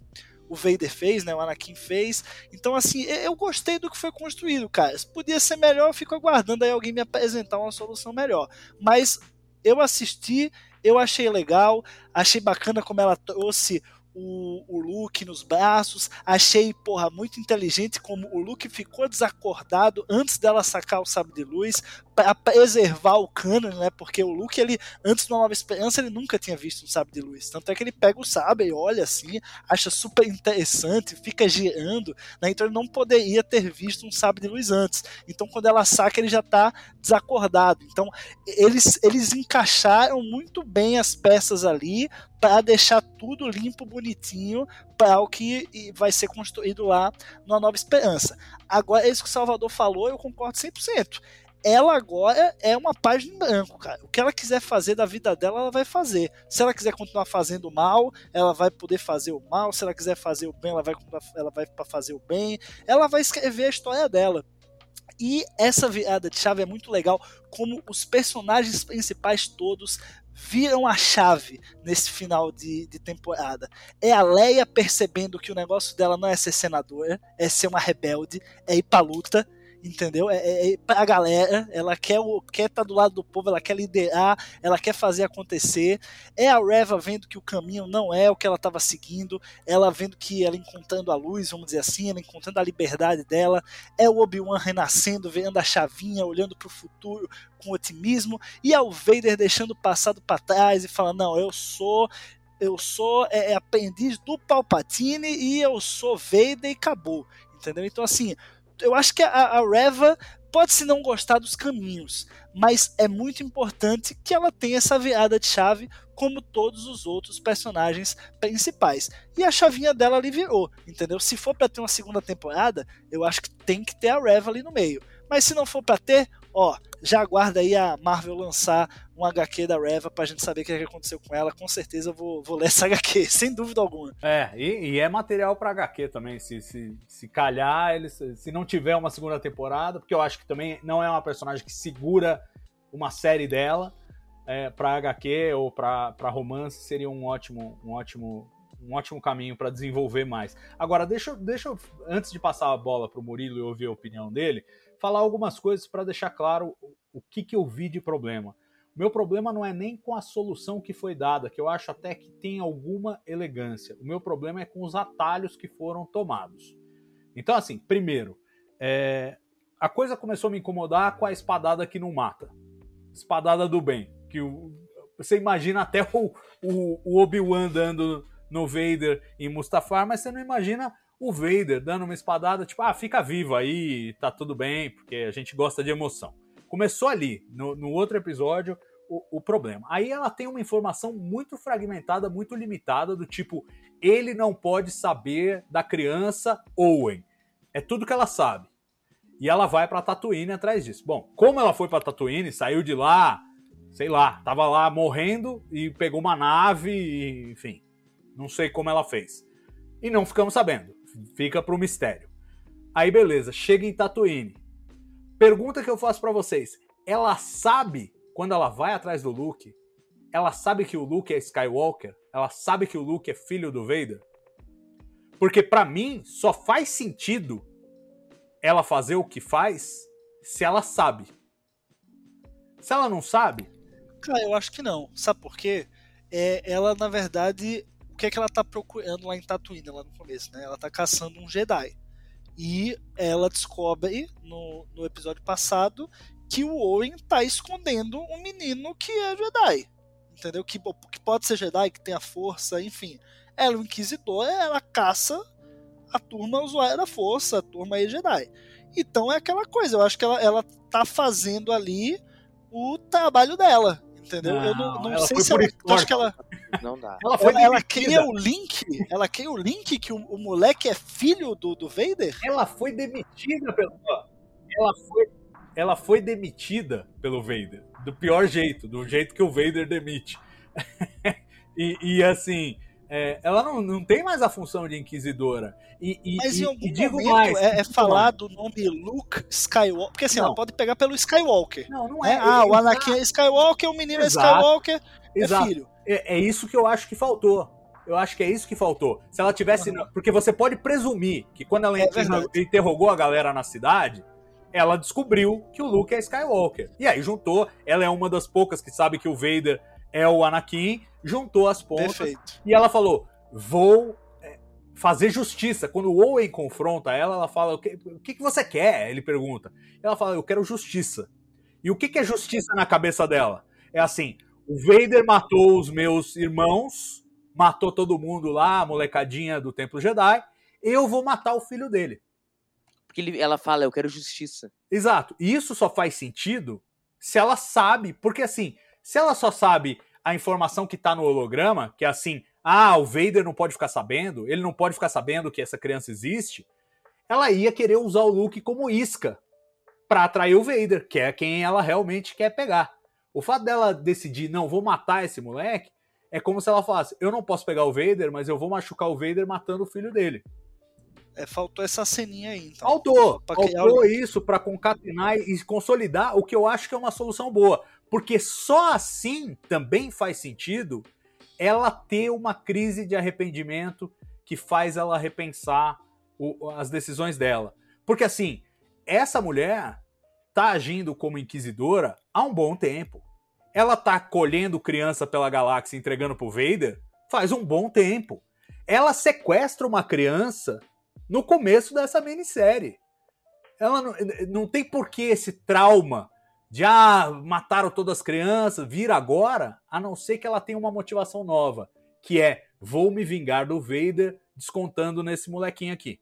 o Vader fez, né? O Anakin fez. Então, assim, eu gostei do que foi construído, cara. Se podia ser melhor, eu fico aguardando aí alguém me apresentar uma solução melhor. Mas eu assisti, eu achei legal, achei bacana como ela trouxe o, o Luke nos braços. Achei, porra, muito inteligente como o Luke ficou desacordado antes dela sacar o sabre de luz para preservar o canon, né? Porque o Luke, ele, antes de uma nova esperança, ele nunca tinha visto um sabre de luz. Tanto é que ele pega o sabre e olha assim, acha super interessante, fica girando, né? Então ele não poderia ter visto um sabre de luz antes. Então quando ela saca, ele já tá desacordado. Então eles, eles encaixaram muito bem as peças ali para deixar tudo limpo, bonitinho, para o que vai ser construído lá na Nova Esperança. Agora, isso que o Salvador falou, eu concordo 100% ela agora é uma página em branco, cara. O que ela quiser fazer da vida dela, ela vai fazer. Se ela quiser continuar fazendo mal, ela vai poder fazer o mal. Se ela quiser fazer o bem, ela vai, ela vai para fazer o bem. Ela vai escrever a história dela. E essa virada de chave é muito legal, como os personagens principais todos viram a chave nesse final de, de temporada. É a Leia percebendo que o negócio dela não é ser senadora, é ser uma rebelde, é ir pra luta entendeu? É, é, é pra galera, ela quer quer estar tá do lado do povo, ela quer liderar, ela quer fazer acontecer. É a Reva vendo que o caminho não é o que ela estava seguindo, ela vendo que ela encontrando a luz, vamos dizer assim, ela encontrando a liberdade dela. É o Obi-Wan renascendo, vendo a chavinha, olhando para o futuro com otimismo, e é o Vader deixando o passado para trás e falando: "Não, eu sou eu sou é, é, aprendiz do Palpatine e eu sou Vader e acabou. Entendeu? Então, assim, eu acho que a, a Reva pode-se não gostar dos caminhos, mas é muito importante que ela tenha essa virada de chave como todos os outros personagens principais. E a chavinha dela ali virou, entendeu? Se for para ter uma segunda temporada, eu acho que tem que ter a Reva ali no meio. Mas se não for para ter, ó, já aguarda aí a Marvel lançar um HQ da Reva pra gente saber o que, é que aconteceu com ela. Com certeza eu vou, vou ler essa HQ, sem dúvida alguma. É, e, e é material pra HQ também. Se, se, se calhar, eles, se não tiver uma segunda temporada, porque eu acho que também não é uma personagem que segura uma série dela. É, para HQ ou para romance seria um ótimo, um ótimo, um ótimo caminho para desenvolver mais. Agora, deixa, deixa eu, antes de passar a bola para o Murilo e ouvir a opinião dele, falar algumas coisas para deixar claro o que, que eu vi de problema. O meu problema não é nem com a solução que foi dada, que eu acho até que tem alguma elegância. O meu problema é com os atalhos que foram tomados. Então, assim, primeiro, é... a coisa começou a me incomodar com a espadada que não mata. Espadada do bem. Que o... você imagina até o, o, o Obi-Wan dando no Vader em Mustafar, mas você não imagina o Vader dando uma espadada, tipo, ah, fica vivo aí, tá tudo bem, porque a gente gosta de emoção. Começou ali, no, no outro episódio, o, o, problema. Aí ela tem uma informação muito fragmentada, muito limitada, do tipo, ele não pode saber da criança Owen. É tudo que ela sabe. E ela vai para Tatooine atrás disso. Bom, como ela foi para Tatooine, saiu de lá, sei lá, tava lá morrendo e pegou uma nave, e, enfim, não sei como ela fez. E não ficamos sabendo. Fica pro mistério. Aí beleza, chega em Tatooine. Pergunta que eu faço para vocês: ela sabe quando ela vai atrás do Luke? Ela sabe que o Luke é Skywalker? Ela sabe que o Luke é filho do Vader? Porque para mim só faz sentido ela fazer o que faz se ela sabe. Se ela não sabe, cara, eu acho que não. Sabe por quê? É, ela na verdade o que é que ela tá procurando lá em Tatooine, lá no começo, né? Ela tá caçando um Jedi. E ela descobre no, no episódio passado que o Owen tá escondendo um menino que é Jedi. Entendeu? Que, que pode ser Jedi, que tem a força, enfim. Ela, o Inquisidor, ela caça a turma usuária da força, a turma aí Jedi. Então é aquela coisa, eu acho que ela, ela tá fazendo ali o trabalho dela, entendeu? Não, eu não, não sei se ela, eu acho que ela não dá. Ela, foi ela, ela cria o link, ela cria o link que o, o, moleque é filho do, do Vader? Ela foi demitida pelo ela foi ela foi demitida pelo Vader do pior jeito, do jeito que o Vader demite. e, e, assim, é, ela não, não tem mais a função de inquisidora. E, e, Mas em algum digo momento mais, é, é falar do nome Luke Skywalker, porque assim, Não. ela pode pegar pelo Skywalker. Não, não né? é. Ah, o. Anakin é Skywalker, o menino Exato. é Skywalker, Exato. é filho. É, é isso que eu acho que faltou. Eu acho que é isso que faltou. Se ela tivesse. Uhum. Porque você pode presumir que quando ela É interrogou a galera na cidade, ela descobriu que o Luke é Skywalker. E aí juntou. Ela é uma das poucas que sabe que o Vader é o Anakin. Juntou as pontas. Perfeito. E ela falou: vou é, fazer justiça. Quando o Owen confronta ela, ela fala: o que, o que que você quer? Ele pergunta. Ela fala: eu quero justiça. E o que, que é justiça na cabeça dela? É assim: o Vader matou os meus irmãos, matou todo mundo lá, a molecadinha do Templo Jedi. Eu vou matar o filho dele. Porque ele- ela fala, eu quero justiça. Exato. E isso só faz sentido se ela sabe, porque assim, se ela só sabe a informação que tá no holograma, que é assim, ah, o Vader não pode ficar sabendo, ele não pode ficar sabendo que essa criança existe, ela ia querer usar o Luke como isca pra atrair o Vader, que é quem ela realmente quer pegar. O fato dela decidir, não, vou matar esse moleque, é como se ela falasse, eu não posso pegar o Vader, mas eu vou machucar o Vader matando o filho dele. É, faltou essa ceninha aí, então. Faltou, Pra criar faltou isso para concatenar e consolidar o que eu acho que é uma solução boa. Porque só assim também faz sentido ela ter uma crise de arrependimento que faz ela repensar o- as decisões dela. Porque assim, essa mulher tá agindo como inquisidora há um bom tempo. Ela tá colhendo criança pela galáxia e entregando pro Vader faz um bom tempo. Ela sequestra uma criança no começo dessa minissérie. Ela não, não tem por que esse trauma de ah, mataram todas as crianças, vir agora, a não ser que ela tenha uma motivação nova, que é vou me vingar do Vader descontando nesse molequinho aqui.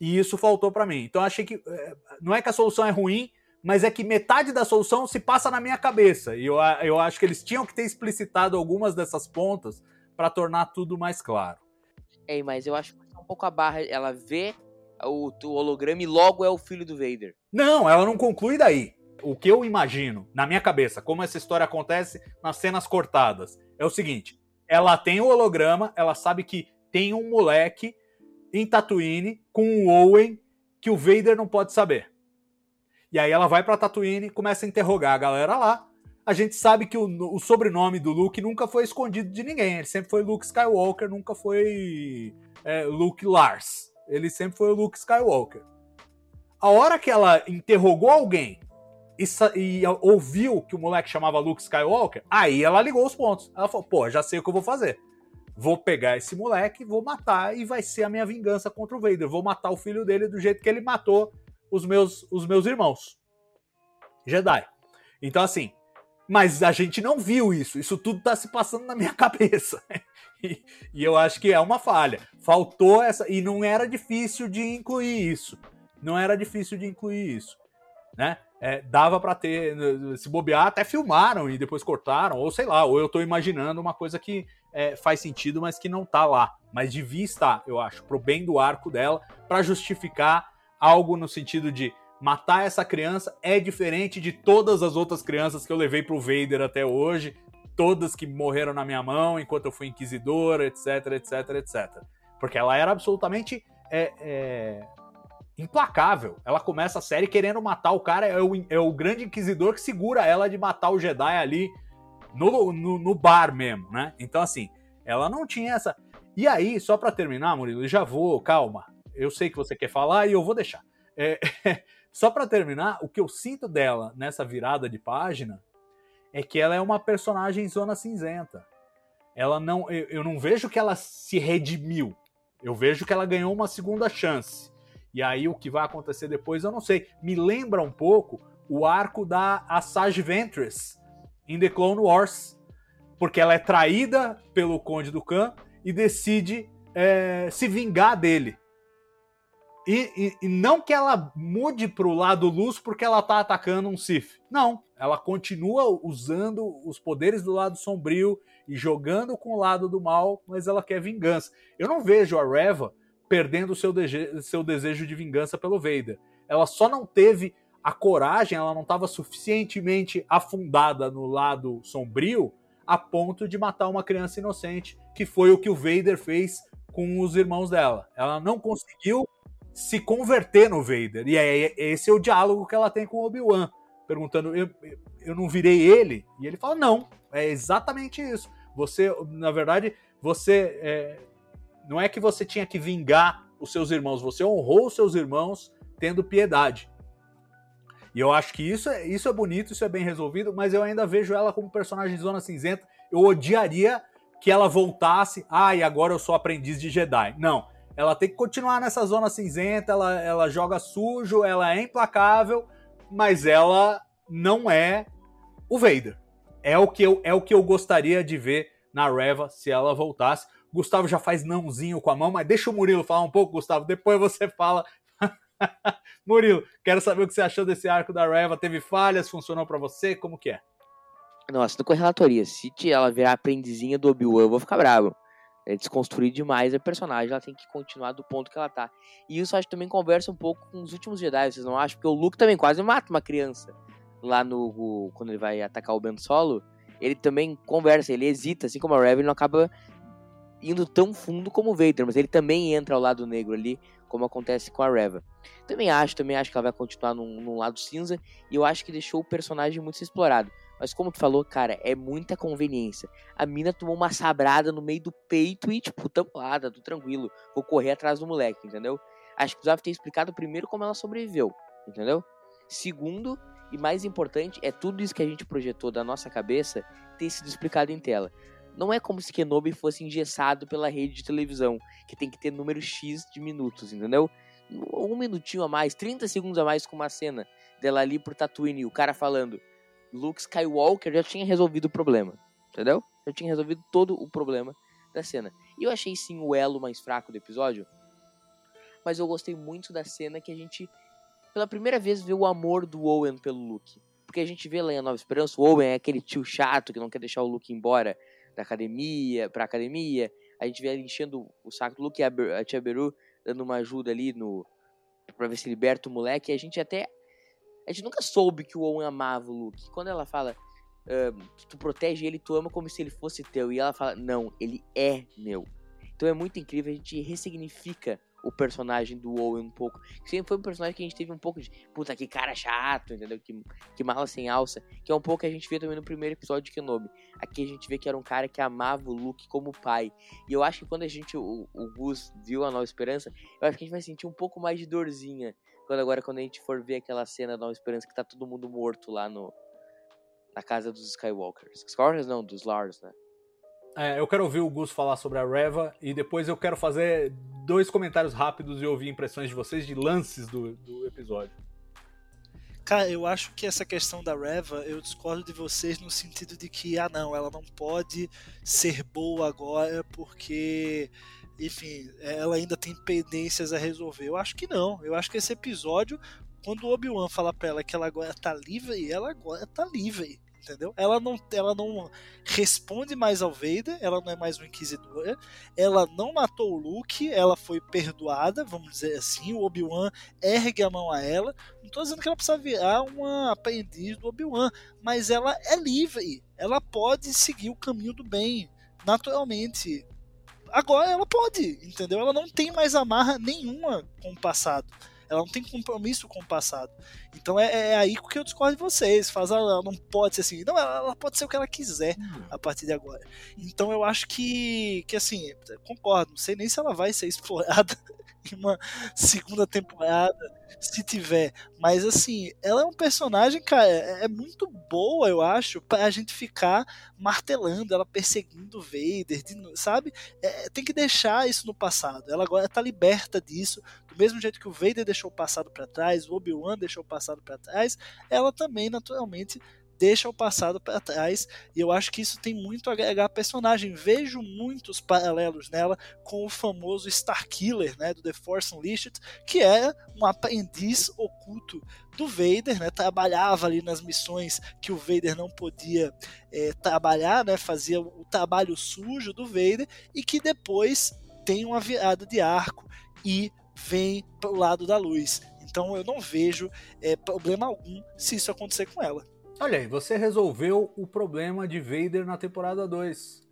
E isso faltou para mim. Então achei que eh, não é que a solução é ruim, mas é que metade da solução se passa na minha cabeça. E eu, eu acho que eles tinham que ter explicitado algumas dessas pontas para tornar tudo mais claro. É, mas eu acho que é um pouco a barra. Ela vê o, o holograma e logo é o filho do Vader. Não, ela não conclui daí. O que eu imagino, na minha cabeça, como essa história acontece nas cenas cortadas, é o seguinte: ela tem o holograma, ela sabe que tem um moleque em Tatooine com o Owen que o Vader não pode saber. E aí ela vai para Tatooine, começa a interrogar a galera lá. A gente sabe que o, o, sobrenome do Luke nunca foi escondido de ninguém. Ele sempre foi Luke Skywalker, nunca foi é, Luke Lars. Ele sempre foi o Luke Skywalker. A hora que ela interrogou alguém e, e, ouviu que o moleque chamava Luke Skywalker, aí ela ligou os pontos. Ela falou: pô, já sei o que eu vou fazer. Vou pegar esse moleque, vou matar e vai ser a minha vingança contra o Vader. Vou matar o filho dele do jeito que ele matou os meus, os meus irmãos. Jedi. Então, assim, mas a gente não viu isso. Isso tudo tá se passando na minha cabeça. e, e, eu acho que é uma falha. Faltou essa. E não era difícil de incluir isso. Não era difícil de incluir isso. Né? É, dava para ter. Se bobear, até filmaram e depois cortaram, ou sei lá, ou eu tô imaginando uma coisa que é, faz sentido, mas que não tá lá. Mas devia estar, eu acho, pro bem do arco dela, para justificar algo no sentido de matar essa criança é diferente de todas as outras crianças que eu levei pro Vader até hoje, todas que morreram na minha mão enquanto eu fui inquisidora, etc, etc, etc. Porque ela era absolutamente é, é, implacável. Ela começa a série querendo matar o cara, é o, é o grande inquisidor que segura ela de matar o Jedi ali no, no, no, bar mesmo, né? Então, assim, ela não tinha essa. E aí, só para terminar, Murilo, já vou, calma. Eu sei que você quer falar e eu vou deixar. É, só para terminar, o que eu sinto dela nessa virada de página é que ela é uma personagem zona cinzenta. Ela não, eu, eu não vejo que ela se redimiu. Eu vejo que ela ganhou uma segunda chance. E aí o que vai acontecer depois eu não sei. Me lembra um pouco o arco da Asajj Ventress em The Clone Wars, porque ela é traída pelo Conde do Khan e decide é, se vingar dele. E, e, e, não que ela mude pro lado luz porque ela tá atacando um Sith. Não, ela continua usando os poderes do lado sombrio e jogando com o lado do mal, mas ela quer vingança. Eu não vejo a Reva perdendo seu, seu desejo de vingança pelo Vader. Ela só não teve a coragem ela não estava suficientemente afundada no lado sombrio a ponto de matar uma criança inocente, que foi o que o Vader fez com os irmãos dela. Ela não conseguiu se converter no Vader. E é, esse é o diálogo que ela tem com o Obi-Wan, perguntando: eu, eu não virei ele? E ele fala: não, é exatamente isso. Você, na verdade, você. É, não é que você tinha que vingar os seus irmãos, você honrou os seus irmãos tendo piedade. E eu acho que isso é, isso é bonito, isso é bem resolvido, mas eu ainda vejo ela como personagem de Zona Cinzenta. Eu odiaria que ela voltasse, ah, e agora eu sou aprendiz de Jedi. Não, ela tem que continuar nessa Zona Cinzenta, ela, ela joga sujo, ela é implacável, mas ela não é o Vader. É o que eu, é o que eu gostaria de ver na Reva se ela voltasse. Gustavo já faz nãozinho com a mão, mas deixa o Murilo falar um pouco, Gustavo. Depois você fala Murilo, quero saber o que você achou desse arco da Reva. Teve falhas? Funcionou para você? Como que é? Nossa, com relatoria. Se ela virar aprendizinha do Obi-Wan, eu vou ficar bravo. É desconstruir demais a personagem, ela tem que continuar do ponto que ela tá. E isso acho que também conversa um pouco com os últimos Jedi, vocês não acham? Porque o Luke também quase mata uma criança lá no. O, quando ele vai atacar o Ben Solo. Ele também conversa, ele hesita, assim como a Revan, não acaba indo tão fundo como o Vader, mas ele também entra ao lado negro ali, como acontece com a Reva. Também acho, também acho que ela vai continuar num, num, lado cinza, e eu acho que deixou o personagem muito explorado. Mas como tu falou, cara, é muita conveniência. A mina tomou uma sabrada no meio do peito e, tipo, tampada, tudo tranquilo. Vou correr atrás do moleque, entendeu? Acho que precisava ter explicado primeiro como ela sobreviveu. entendeu? Segundo, e mais importante, é tudo isso que a gente projetou da nossa cabeça ter sido explicado em tela. Não é como se Kenobi fosse engessado pela rede de televisão, que tem que ter número X de minutos, entendeu? Um minutinho a mais, 30 segundos a mais com uma cena dela ali por Tatooine, o cara falando Luke Skywalker já tinha resolvido o problema, entendeu? Já tinha resolvido todo o problema da cena. E eu achei sim o elo mais fraco do episódio, mas eu gostei muito da cena que a gente, pela primeira vez, vê o amor do Owen pelo Luke. Porque a gente vê lá em A Nova Esperança, o Owen é aquele tio chato que não quer deixar o Luke embora da academia, pra academia. A gente vê ele enchendo o saco do Luke e a tia Beru dando uma ajuda ali no pra ver se liberta o moleque. E a gente até. A gente nunca soube que o Owen amava o Luke. Quando ela fala. Uh, tu protege ele, tu ama como se ele fosse teu. E ela fala, não, ele é meu. Então é muito incrível, a gente ressignifica o personagem do Owen um pouco. Que sempre foi um personagem que a gente teve um pouco de puta que cara chato, entendeu? Que, que mala sem alça. Que é um pouco que a gente vê também no primeiro episódio de Kenobi. Aqui a gente vê que era um cara que amava o Luke como pai. E eu acho que quando a gente, o, o Gus, viu a Nova Esperança, eu acho que a gente vai sentir um pouco mais de dorzinha. Quando agora, quando a gente for ver aquela cena da Nova Esperança que tá todo mundo morto lá no. Na casa dos Skywalkers. Skywalkers não, dos Lars, né? É, eu quero ouvir o Gus falar sobre a Reva e depois eu quero fazer dois comentários rápidos e ouvir impressões de vocês de lances do, do episódio. Cara, eu acho que essa questão da Reva, eu discordo de vocês no sentido de que, ah não, ela não pode ser boa agora porque, enfim, ela ainda tem pendências a resolver. Eu acho que não. Eu acho que esse episódio, quando o Obi-Wan fala pra ela que ela agora tá livre, ela agora tá livre entendeu? Ela não, ela não responde mais ao Vader, ela não é mais uma inquisidora, ela não matou o Luke, ela foi perdoada, vamos dizer assim, o Obi-Wan ergue a mão a ela. Não estou dizendo que ela precisa virar uma aprendiz do Obi-Wan, mas ela é livre, ela pode seguir o caminho do bem, naturalmente. Agora ela pode, entendeu? Ela não tem mais amarra nenhuma com o passado. Ela não tem compromisso com o passado. Então é, é aí que eu discordo de vocês. Faz, ela não pode ser assim. Não, ela, ela pode ser o que ela quiser hum. a partir de agora. Então eu acho que, que assim, concordo. Não sei nem se ela vai ser explorada uma segunda temporada, se tiver. Mas assim, ela é um personagem, cara, é, é muito boa, eu acho, pra gente ficar martelando, ela perseguindo o Vader, de, sabe? É, tem que deixar isso no passado. Ela agora tá liberta disso, do mesmo jeito que o Vader deixou o passado para trás, o Obi-Wan deixou o passado para trás, ela também, naturalmente, deixa o passado para trás e eu acho que isso tem muito a agregar a personagem. Vejo muitos paralelos nela com o famoso Starkiller, né, do The Force Unleashed, que era um aprendiz oculto do Vader, né, trabalhava ali nas missões que o Vader não podia é, trabalhar, né, fazia o trabalho sujo do Vader e que depois tem uma virada de arco e vem para o lado da luz. Então eu não vejo é, problema algum se isso acontecer com ela. Olha aí, você resolveu o problema de Vader na temporada 2.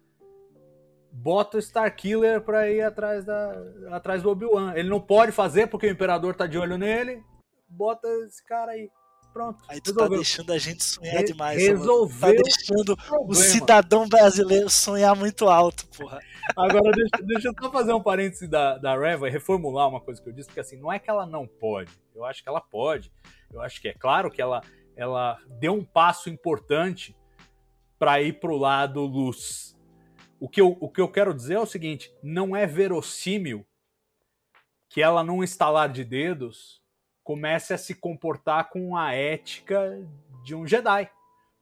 Bota o Starkiller pra ir atrás, da, atrás do Obi-Wan. Ele não pode fazer porque o Imperador tá de olho nele. Bota esse cara aí. Pronto. Aí tu tá resolveu. tá deixando a gente sonhar Re demais. Resolveu. Tá deixando o, o cidadão brasileiro sonhar muito alto, porra. Agora, deixa, deixa eu só fazer um parêntese da, da Reva e reformular uma coisa que eu disse, porque assim, não é que ela não pode. Eu acho que ela pode. Eu acho que é claro que ela ela deu um passo importante para ir para o lado luz. O que, eu, o que eu quero dizer é o seguinte: não é verossímil que ela, num estalar de dedos, comece a se comportar com a ética de um Jedi.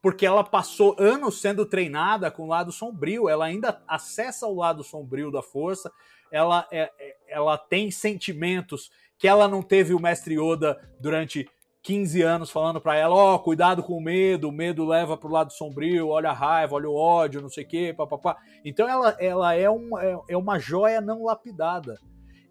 Porque ela passou anos sendo treinada com o lado sombrio, ela ainda acessa o lado sombrio da força, ela, é, é ela tem sentimentos que ela não teve o mestre Yoda durante 15 anos falando para ela, ó, oh, cuidado com o medo, o medo leva pro lado sombrio, olha a raiva, olha o ódio, não sei o quê, papapá. Então ela, ela é, um, é, é uma joia não lapidada.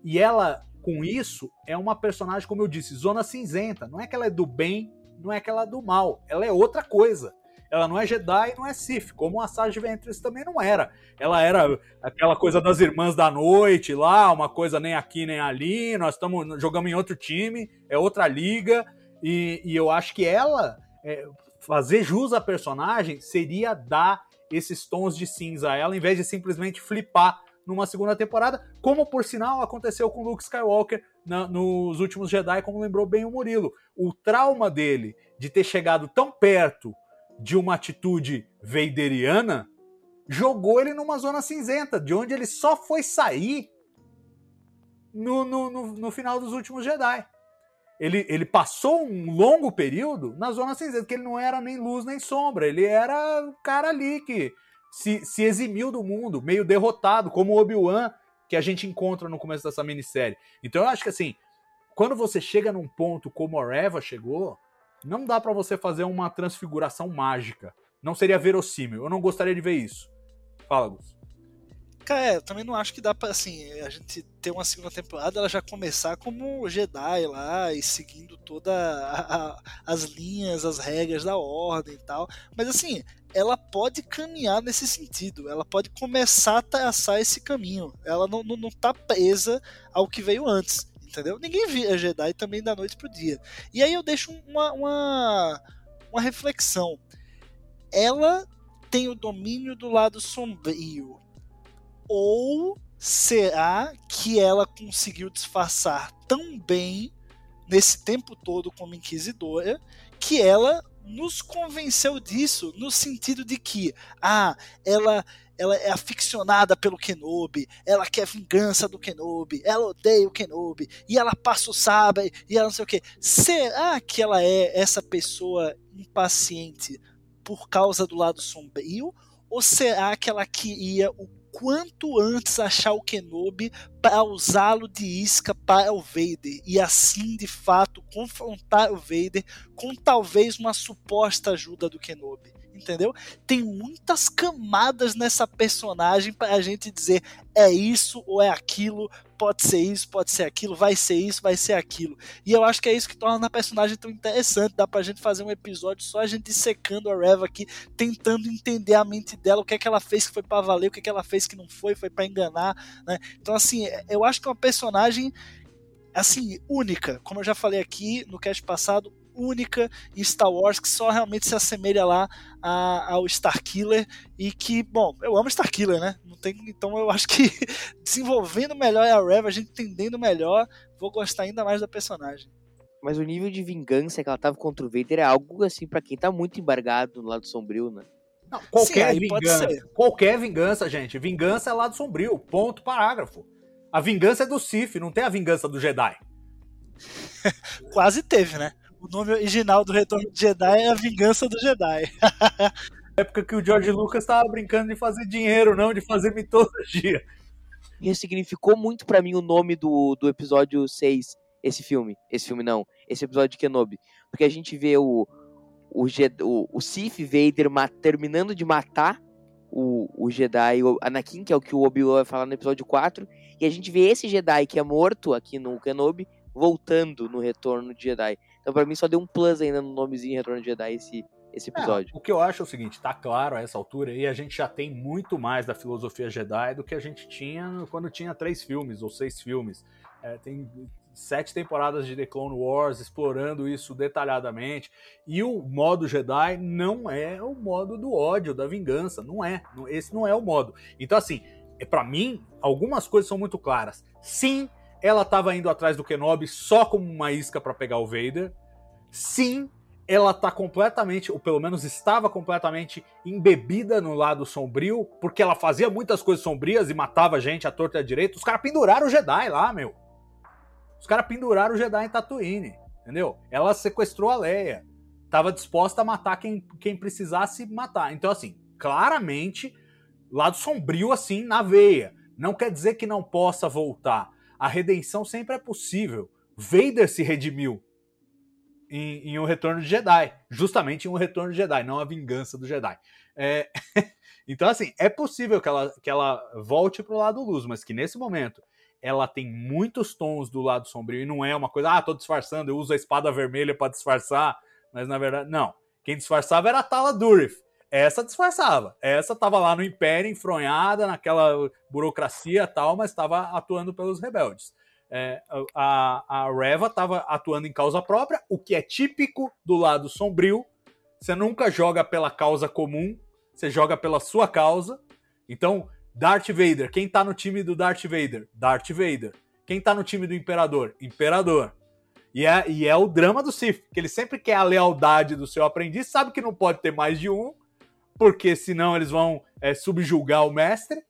E ela, com isso, é uma personagem, como eu disse, zona cinzenta. Não é que ela é do bem, não é que ela é do mal. Ela é outra coisa. Ela não é Jedi, não é Sith, como a Sage Ventress também não era. Ela era aquela coisa das irmãs da noite lá, uma coisa nem aqui nem ali. Nós estamos jogamos em outro time, é outra liga e, e eu acho que ela, é, fazer jus à personagem, seria dar esses tons de cinza a ela, em vez de simplesmente flipar numa segunda temporada, como por sinal aconteceu com Luke Skywalker na- nos últimos Jedi, como lembrou bem o Murilo. O trauma dele de ter chegado tão perto de uma atitude vaderiana jogou ele numa zona cinzenta, de onde ele só foi sair no, no, no, no final dos últimos Jedi. Ele, ele passou um longo período na zona cinzenta, que ele não era nem luz nem sombra, ele era o cara ali que se, se eximiu do mundo, meio derrotado, como o Obi-Wan que a gente encontra no começo dessa minissérie. Então eu acho que assim, quando você chega num ponto como a Reva chegou, não dá pra você fazer uma transfiguração mágica. Não seria verossímil. Eu não gostaria de ver isso. Fala, Gus. É, eu também não acho que dá pra, assim, a gente ter uma segunda temporada, ela já começar como Jedi lá e seguindo toda as linhas, as regras da ordem e tal. Mas assim, ela pode caminhar nesse sentido, ela pode começar a traçar esse caminho. Ela não, não, não tá presa ao que veio antes, entendeu? Ninguém via Jedi também da noite pro dia. E aí eu deixo uma, uma, uma reflexão. Ela tem o domínio do lado sombrio ou será que ela conseguiu disfarçar tão bem nesse tempo todo como inquisidora que ela nos convenceu disso no sentido de que ah, ela ela é aficionada pelo Kenobi, ela quer vingança do Kenobi, ela odeia o Kenobi, e ela passa o sabre, e ela não sei o que. Será que ela é essa pessoa impaciente por causa do lado sombrio? Ou será que ela queria o quanto antes achar o Kenobi para usá-lo de isca para o Vader e assim de fato confrontar o Vader com talvez uma suposta ajuda do Kenobi? Entendeu? Tem muitas camadas nessa personagem para a gente dizer é isso ou é aquilo, pode ser isso, pode ser aquilo, vai ser isso, vai ser aquilo. E eu acho que é isso que torna a personagem tão interessante. Dá pra gente fazer um episódio só a gente dissecando a Reva aqui, tentando entender a mente dela, o que é que ela fez que foi para valer, o que é que ela fez que não foi, foi para enganar, né? Então assim, eu acho que é uma personagem assim única, como eu já falei aqui no cast passado, única em Star Wars que só realmente se assemelha lá a, ao Starkiller e que, bom, eu amo Starkiller, né? Não tem, então eu acho que desenvolvendo melhor a Reva, a gente entendendo melhor, vou gostar ainda mais da personagem. Mas o nível de vingança que ela tava contra o Vader é algo assim pra quem tá muito embargado no lado sombrio, né? Não, qualquer Sim, vingança. ser. Qualquer vingança, gente. Vingança é lado sombrio. Ponto, parágrafo. A vingança é do Sith, não tem a vingança do Jedi. Quase teve, né? O nome original do Retorno de Jedi é A Vingança do Jedi. época que o George Lucas tava brincando de fazer dinheiro, não de fazer mitologia. E significou muito pra mim o nome do, do episódio 6, esse filme. Esse filme não, esse episódio de Kenobi. Porque a gente vê o, o, o, o Sith Vader terminando de matar o, o Jedi, o Anakin, que é o que o Obi-Wan vai falar no episódio 4. E a gente vê esse Jedi que é morto aqui no Kenobi, voltando no Retorno de Jedi. Então pra mim só deu um plus ainda no nomezinho Retorno de Jedi esse, esse episódio. É, o que eu acho é o seguinte, tá claro a essa altura, e a gente já tem muito mais da filosofia Jedi do que a gente tinha quando tinha três filmes ou seis filmes. É, tem sete temporadas de The Clone Wars explorando isso detalhadamente. E o modo Jedi não é o modo do ódio, da vingança. Não é. Esse não é o modo. Então, assim, é para mim, algumas coisas são muito claras. Sim, ela estava indo atrás do Kenobi só como uma isca para pegar o Vader. Sim, ela tá completamente, ou pelo menos estava completamente embebida no lado sombrio, porque ela fazia muitas coisas sombrias e matava gente à torta e à direita. Os caras penduraram o Jedi lá, meu. Os caras penduraram o Jedi em Tatooine, entendeu? Ela sequestrou a Leia. Tava disposta a matar quem, quem precisasse matar. Então, assim, claramente, lado sombrio assim na veia. Não quer dizer que não possa voltar. A redenção sempre é possível. Vader se redimiu em, em um retorno de Jedi. Justamente em um retorno de Jedi, não a vingança do Jedi. É, então, assim, é possível que ela, que ela volte pro lado luz, mas que nesse momento ela tem muitos tons do lado sombrio e não é uma coisa, ah, tô disfarçando, eu uso a espada vermelha para disfarçar, mas na verdade, não. Quem disfarçava era a Tala Durif. Essa disfarçava. Essa tava lá no Império, enfronhada, naquela burocracia tal, mas estava atuando pelos rebeldes. É, a, a Reva estava atuando em causa própria, o que é típico do lado sombrio. Você nunca joga pela causa comum, você joga pela sua causa. Então, Darth Vader. Quem tá no time do Darth Vader? Darth Vader. Quem tá no time do Imperador? Imperador. E é, e é o drama do Sith, que ele sempre quer a lealdade do seu aprendiz, sabe que não pode ter mais de um, porque senão eles vão é, subjugar o mestre.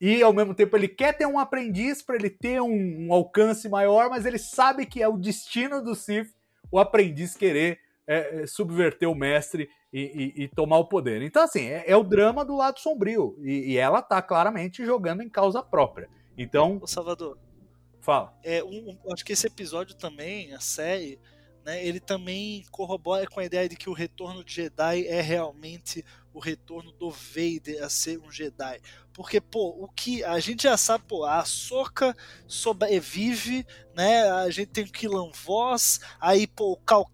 E ao mesmo tempo ele quer ter um aprendiz para ele ter um, um, alcance maior, mas ele sabe que é o destino do Sith o aprendiz querer é, é subverter o mestre e, e, e, tomar o poder. Então, assim, é, é o drama do lado sombrio. E, e, ela tá claramente jogando em causa própria. Então. Ô, Salvador. Fala. É, um, acho que esse episódio também, a série, né, ele também corrobora com a ideia de que o retorno de Jedi é realmente o retorno do Vader a ser um Jedi. Porque, pô, o que a gente já sabe, pô, a Soca sobrevive, né? A gente tem o Killan Voss, aí, pô, o Cal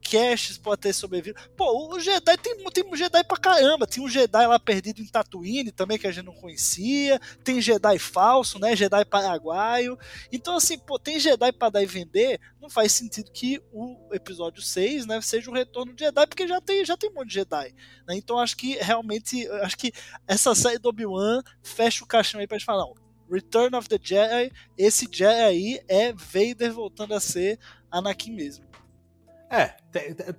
pode ter sobrevivido. Pô, o Jedi tem, tem um Jedi pra caramba. Tinha um Jedi lá perdido em Tatooine também que a gente não conhecia. Tem Jedi falso, né? Jedi paraguaio. Então, assim, pô, tem Jedi pra dar e vender. Não faz sentido que o episódio 6, né, seja o retorno de Jedi, porque já tem, já tem um monte de Jedi. Né? Então, acho que realmente, acho que essa série do Obi-Wan fecha o caixão aí pra gente falar, Return of the Jedi, esse Jedi aí é Vader voltando a ser Anakin mesmo. É,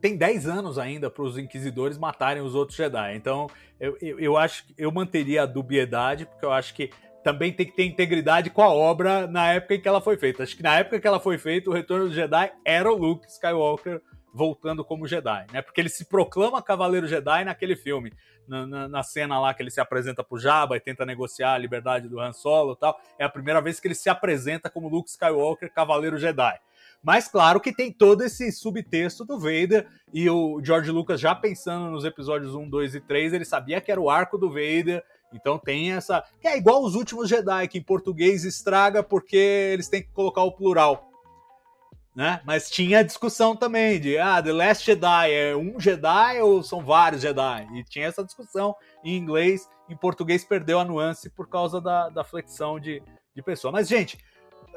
tem 10 anos ainda para os inquisidores matarem os outros Jedi. Então, eu, eu, eu, acho que eu manteria a dubiedade, porque eu acho que também tem que ter integridade com a obra na época em que ela foi feita. Acho que na época que ela foi feita, o Retorno do Jedi era o Luke Skywalker voltando como Jedi, né? Porque ele se proclama Cavaleiro Jedi naquele filme na, na, na, cena lá que ele se apresenta pro Jabba e tenta negociar a liberdade do Han Solo e tal. É a primeira vez que ele se apresenta como Luke Skywalker, Cavaleiro Jedi. Mas claro que tem todo esse subtexto do Vader e o George Lucas já pensando nos episódios 1, 2 e 3, ele sabia que era o arco do Vader, então tem essa. Que é igual os últimos Jedi, que em português estraga porque eles têm que colocar o plural né? Mas tinha a discussão também de, ah, The Last Jedi é um Jedi ou são vários Jedi? E tinha essa discussão em inglês, em português perdeu a nuance por causa da, da flexão de, de pessoa. Mas, gente,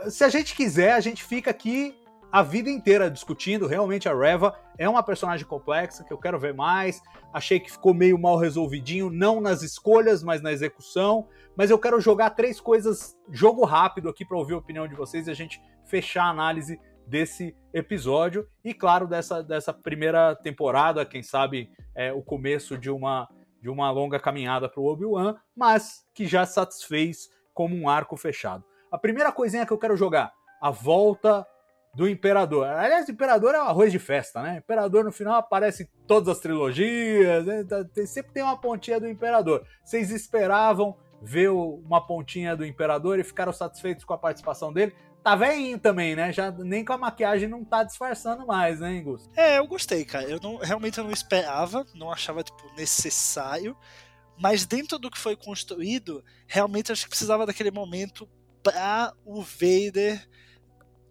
se a gente quiser, a gente fica aqui a vida inteira discutindo. Realmente a Reva é uma personagem complexa que eu quero ver mais. Achei que ficou meio mal resolvidinho, não nas escolhas, mas na execução. Mas eu quero jogar três coisas, jogo rápido aqui para ouvir a opinião de vocês e a gente fechar a análise desse episódio e, claro, dessa, dessa primeira temporada, quem sabe é o começo de uma, de uma longa caminhada para o Obi-Wan, mas que já satisfez como um arco fechado. A primeira coisinha que eu quero jogar, a volta do Imperador. Aliás, o Imperador é um arroz de festa, né? O Imperador no final aparece em todas as trilogias, né? Tá, sempre tem uma pontinha do Imperador. Vocês esperavam ver uma pontinha do Imperador e ficaram satisfeitos com a participação dele? Tá velhinho também, né? Já nem com a maquiagem não tá disfarçando mais, né, Gus? É, eu gostei, cara. Eu não, realmente eu não esperava, não achava tipo necessário, mas dentro do que foi construído, realmente acho que precisava daquele momento para o Vader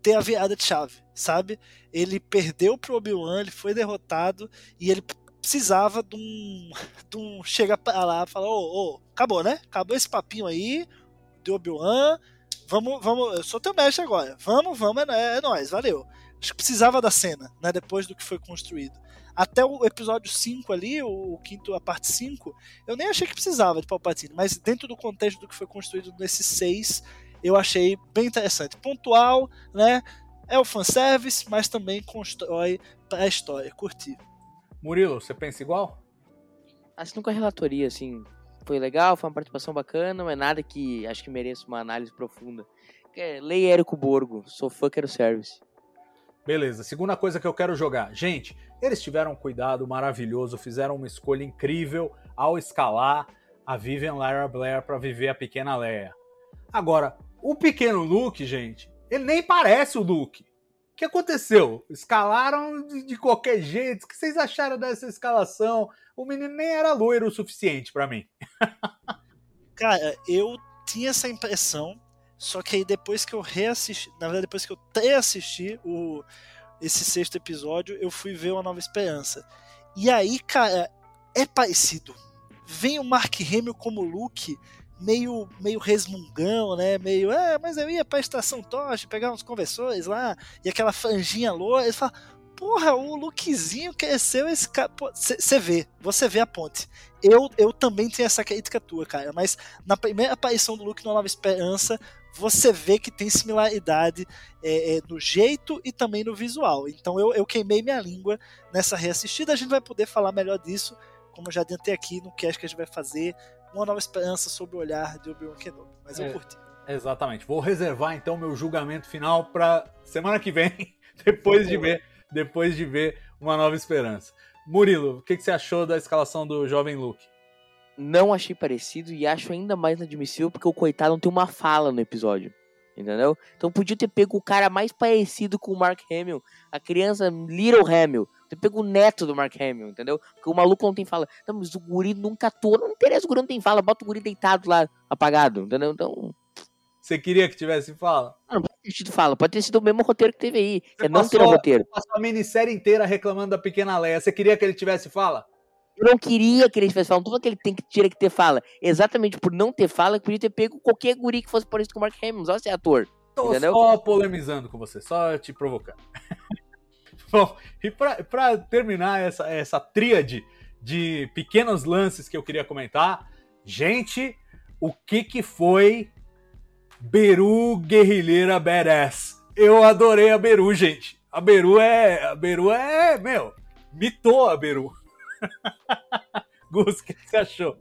ter a virada de chave, sabe? Ele perdeu pro Obi-Wan, ele foi derrotado e ele precisava de um, de um chega pra lá e falar, ô, ô, acabou, né? Acabou esse papinho aí de Obi-Wan, Vamos, vamos, eu sou teu mestre agora. Vamos, vamos, é, é nóis, valeu. Acho que precisava da cena, né? Depois do que foi construído. Até o episódio 5 ali, o, o quinto, a parte 5, eu nem achei que precisava de Palpatine, mas dentro do contexto do que foi construído nesses 6, eu achei bem interessante. Pontual, né? É o fanservice, mas também constrói pra história. Curti. Murilo, você pensa igual? Assim, com a relatoria, assim, foi legal, foi uma participação bacana, mas nada que acho que mereça uma análise profunda. É, Lei Érico Borgo, sou fã, quero service. Beleza, segunda coisa que eu quero jogar. Gente, eles tiveram um cuidado maravilhoso, fizeram uma escolha incrível ao escalar a Vivian Lyra Blair para viver a pequena Leia. Agora, o pequeno Luke, gente, ele nem parece o Luke. O que aconteceu? Escalaram de, de qualquer jeito. O que vocês acharam dessa escalação? o menino nem era loiro o suficiente para mim. Cara, eu tinha essa impressão, só que aí depois que eu reassisti, na verdade depois que eu reassisti o esse sexto episódio, eu fui ver uma Nova Esperança. E aí, cara, é parecido. Vem o Mark Hamill como Luke, meio meio resmungão, né? Meio, é, mas eu ia pra estação Tocha, pegar uns conversores lá, e aquela franjinha loura, ele fala, porra, o Lukezinho cresceu esse cara. Você vê, você vê a ponte. Eu, eu também tenho essa crítica tua, cara, mas na primeira aparição do Luke no Nova Esperança, você vê que tem similaridade é, é, no jeito e também no visual. Então eu, eu queimei minha língua nessa reassistida. A gente vai poder falar melhor disso, como eu já adiantei aqui no cast que a gente vai fazer, uma nova esperança sobre o olhar de Obi-Wan Kenobi. Mas eu É. curti. Exatamente. Vou reservar então meu julgamento final para semana que vem, depois de ver, depois de ver uma nova esperança. Murilo, o que, que você achou da escalação do jovem Luke? Não achei parecido e acho ainda mais inadmissível porque o coitado não tem uma fala no episódio. Entendeu? Então podia ter pego o cara mais parecido com o Mark Hamill, a criança Little Hamill. Ter pego o neto do Mark Hamill, entendeu? Porque o maluco não tem fala. Não, mas o guri nunca atua. Não interessa, o guri não tem fala. Bota o guri deitado lá, apagado, entendeu? Então, Você queria que tivesse fala? não pode ter sido fala. Pode ter sido o mesmo roteiro que teve aí. Você é não ter roteiro. Passou a minissérie inteira reclamando da pequena Leia. Você queria que ele tivesse fala? Eu não queria que ele tivesse fala. Não tô falando que ele tem que, tinha que ter fala. Exatamente por não ter fala, podia ter pego qualquer guri que fosse parecido com o Mark Hamill. Só ser ator. Tô Entendeu? só polemizando com você, só te provocando. Bom, e pra terminar essa, essa tríade de pequenos lances que eu queria comentar, gente, o que que foi Beru Guerrilheira Badass? Eu adorei a Beru, gente. A Beru é. A Beru é. Meu, mitou a Beru. Gus, o que você achou?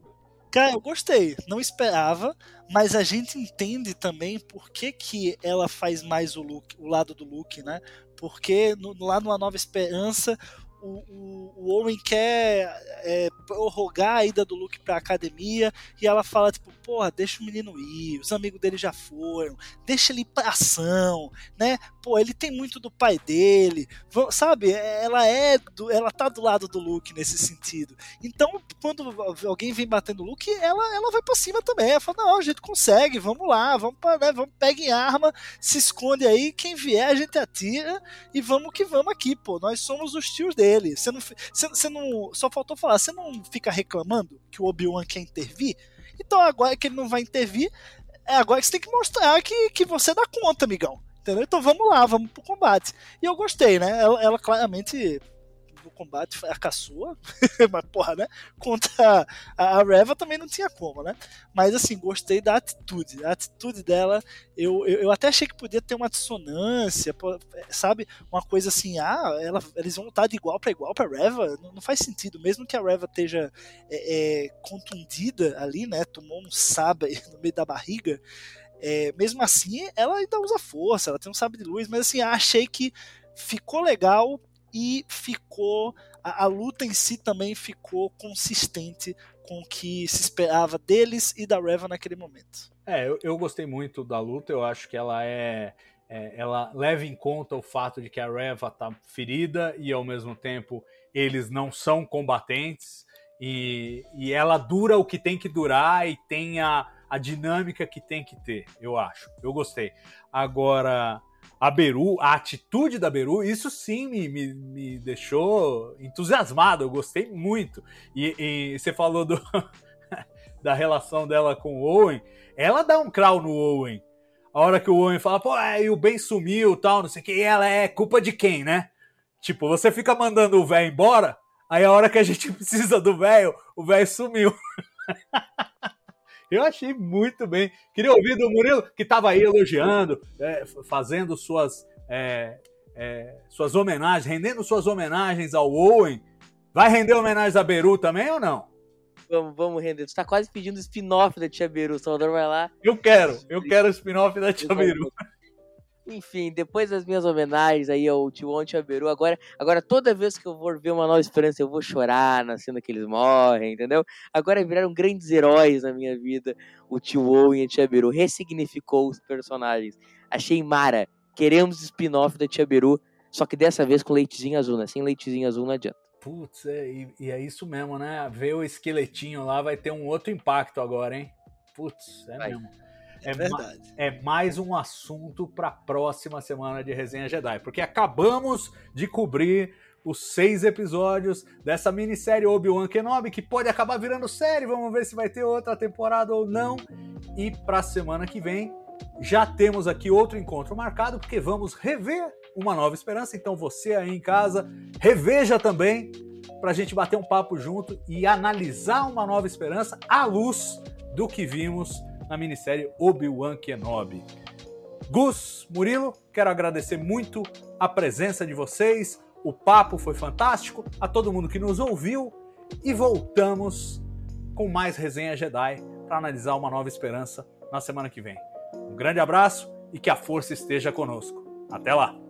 Cara, eu gostei. Não esperava, mas a gente entende também por que, que ela faz mais o Luke, o lado do Luke, né? Porque no, lá numa Nova Esperança, o, o, o Owen quer é, prorrogar a ida do Luke pra academia e ela fala, tipo, porra, deixa o menino ir, os amigos dele já foram, deixa ele ir pra ação, né? Pô, ele tem muito do pai dele, sabe? Ela é, do, ela tá do lado do Luke nesse sentido. Então, quando alguém vem batendo o Luke, ela, ela vai pra cima também. Ela fala: não, a gente consegue, vamos lá, vamos, pra, né, vamos pega em arma, se esconde aí, quem vier a gente atira e vamos que vamos aqui, pô. Nós somos os tios dele. Você não, você não. Só faltou falar, você não fica reclamando que o Obi-Wan quer intervir? Então agora que ele não vai intervir, é agora que você tem que mostrar que, que você dá conta, amigão. Entendeu? Então vamos lá, vamos pro combate. E eu gostei, né? Ela, ela claramente no combate fracassou, mas porra, né? Contra a, a Reva também não tinha como, né? Mas assim, gostei da atitude. A atitude dela, eu, eu, eu até achei que podia ter uma dissonância, sabe? Uma coisa assim, ah, ela, eles vão lutar de igual para igual pra Reva. Não, não faz sentido, mesmo que a Reva esteja é, é, contundida ali, né? Tomou um sabre no meio da barriga. É, mesmo assim, ela ainda usa força, ela tem um sabre de luz, mas assim, achei que ficou legal e ficou. A, a, luta em si também ficou consistente com o que se esperava deles e da Reva naquele momento. É, eu, eu gostei muito da luta, eu acho que ela é, é, Ela leva em conta o fato de que a Reva tá ferida e ao mesmo tempo eles não são combatentes. E, e ela dura o que tem que durar e tem a, a dinâmica que tem que ter, eu acho. Eu gostei. Agora, a Beru, a atitude da Beru, isso sim me, me, me deixou entusiasmado, eu gostei muito. E, e você falou do, da relação dela com o Owen, ela dá um crawl no Owen. A hora que o Owen fala, pô, é, o Ben sumiu tal, não sei o que, e ela é culpa de quem, né? Tipo, você fica mandando o velho embora, aí a hora que a gente precisa do velho, o velho sumiu. Eu achei muito bem. Queria ouvir do Murilo, que estava aí elogiando, é, fazendo suas, é, é, suas homenagens, rendendo suas homenagens ao Owen. Vai render homenagem a Beru também ou não? Vamos, vamos render. Tu tá quase pedindo spin-off da Tia Beru. O Salvador vai lá. Eu quero, eu quero o spin-off da Tia Beru. Enfim, depois das minhas homenagens aí ao Tio On e Tia Beru, agora, agora toda vez que eu vou ver uma nova esperança, eu vou chorar na cena que eles morrem, entendeu? Agora viraram grandes heróis na minha vida, o Tio On e a Tia Beru. Ressignificou os personagens. Achei mara. Queremos spin-off da Tia Beru, só que dessa vez com leitezinho azul, né? Sem leitezinho azul não adianta. Putz, é, e, e, é isso mesmo, né? Ver o esqueletinho lá vai ter um outro impacto agora, hein? Putz, é vai. mesmo. É, verdade. É mais um assunto para a próxima semana de Resenha Jedi, porque acabamos de cobrir os seis episódios dessa minissérie Obi-Wan Kenobi, que pode acabar virando série, vamos ver se vai ter outra temporada ou não. E para a semana que vem já temos aqui outro encontro marcado, porque vamos rever Uma Nova Esperança. Então você aí em casa, reveja também para a gente bater um papo junto e analisar Uma Nova Esperança à luz do que vimos na minissérie Obi-Wan Kenobi. Gus, Murilo, quero agradecer muito a presença de vocês. O papo foi fantástico, a todo mundo que nos ouviu e voltamos com mais resenha Jedi para analisar uma nova esperança na semana que vem. Um grande abraço e que a força esteja conosco. Até lá!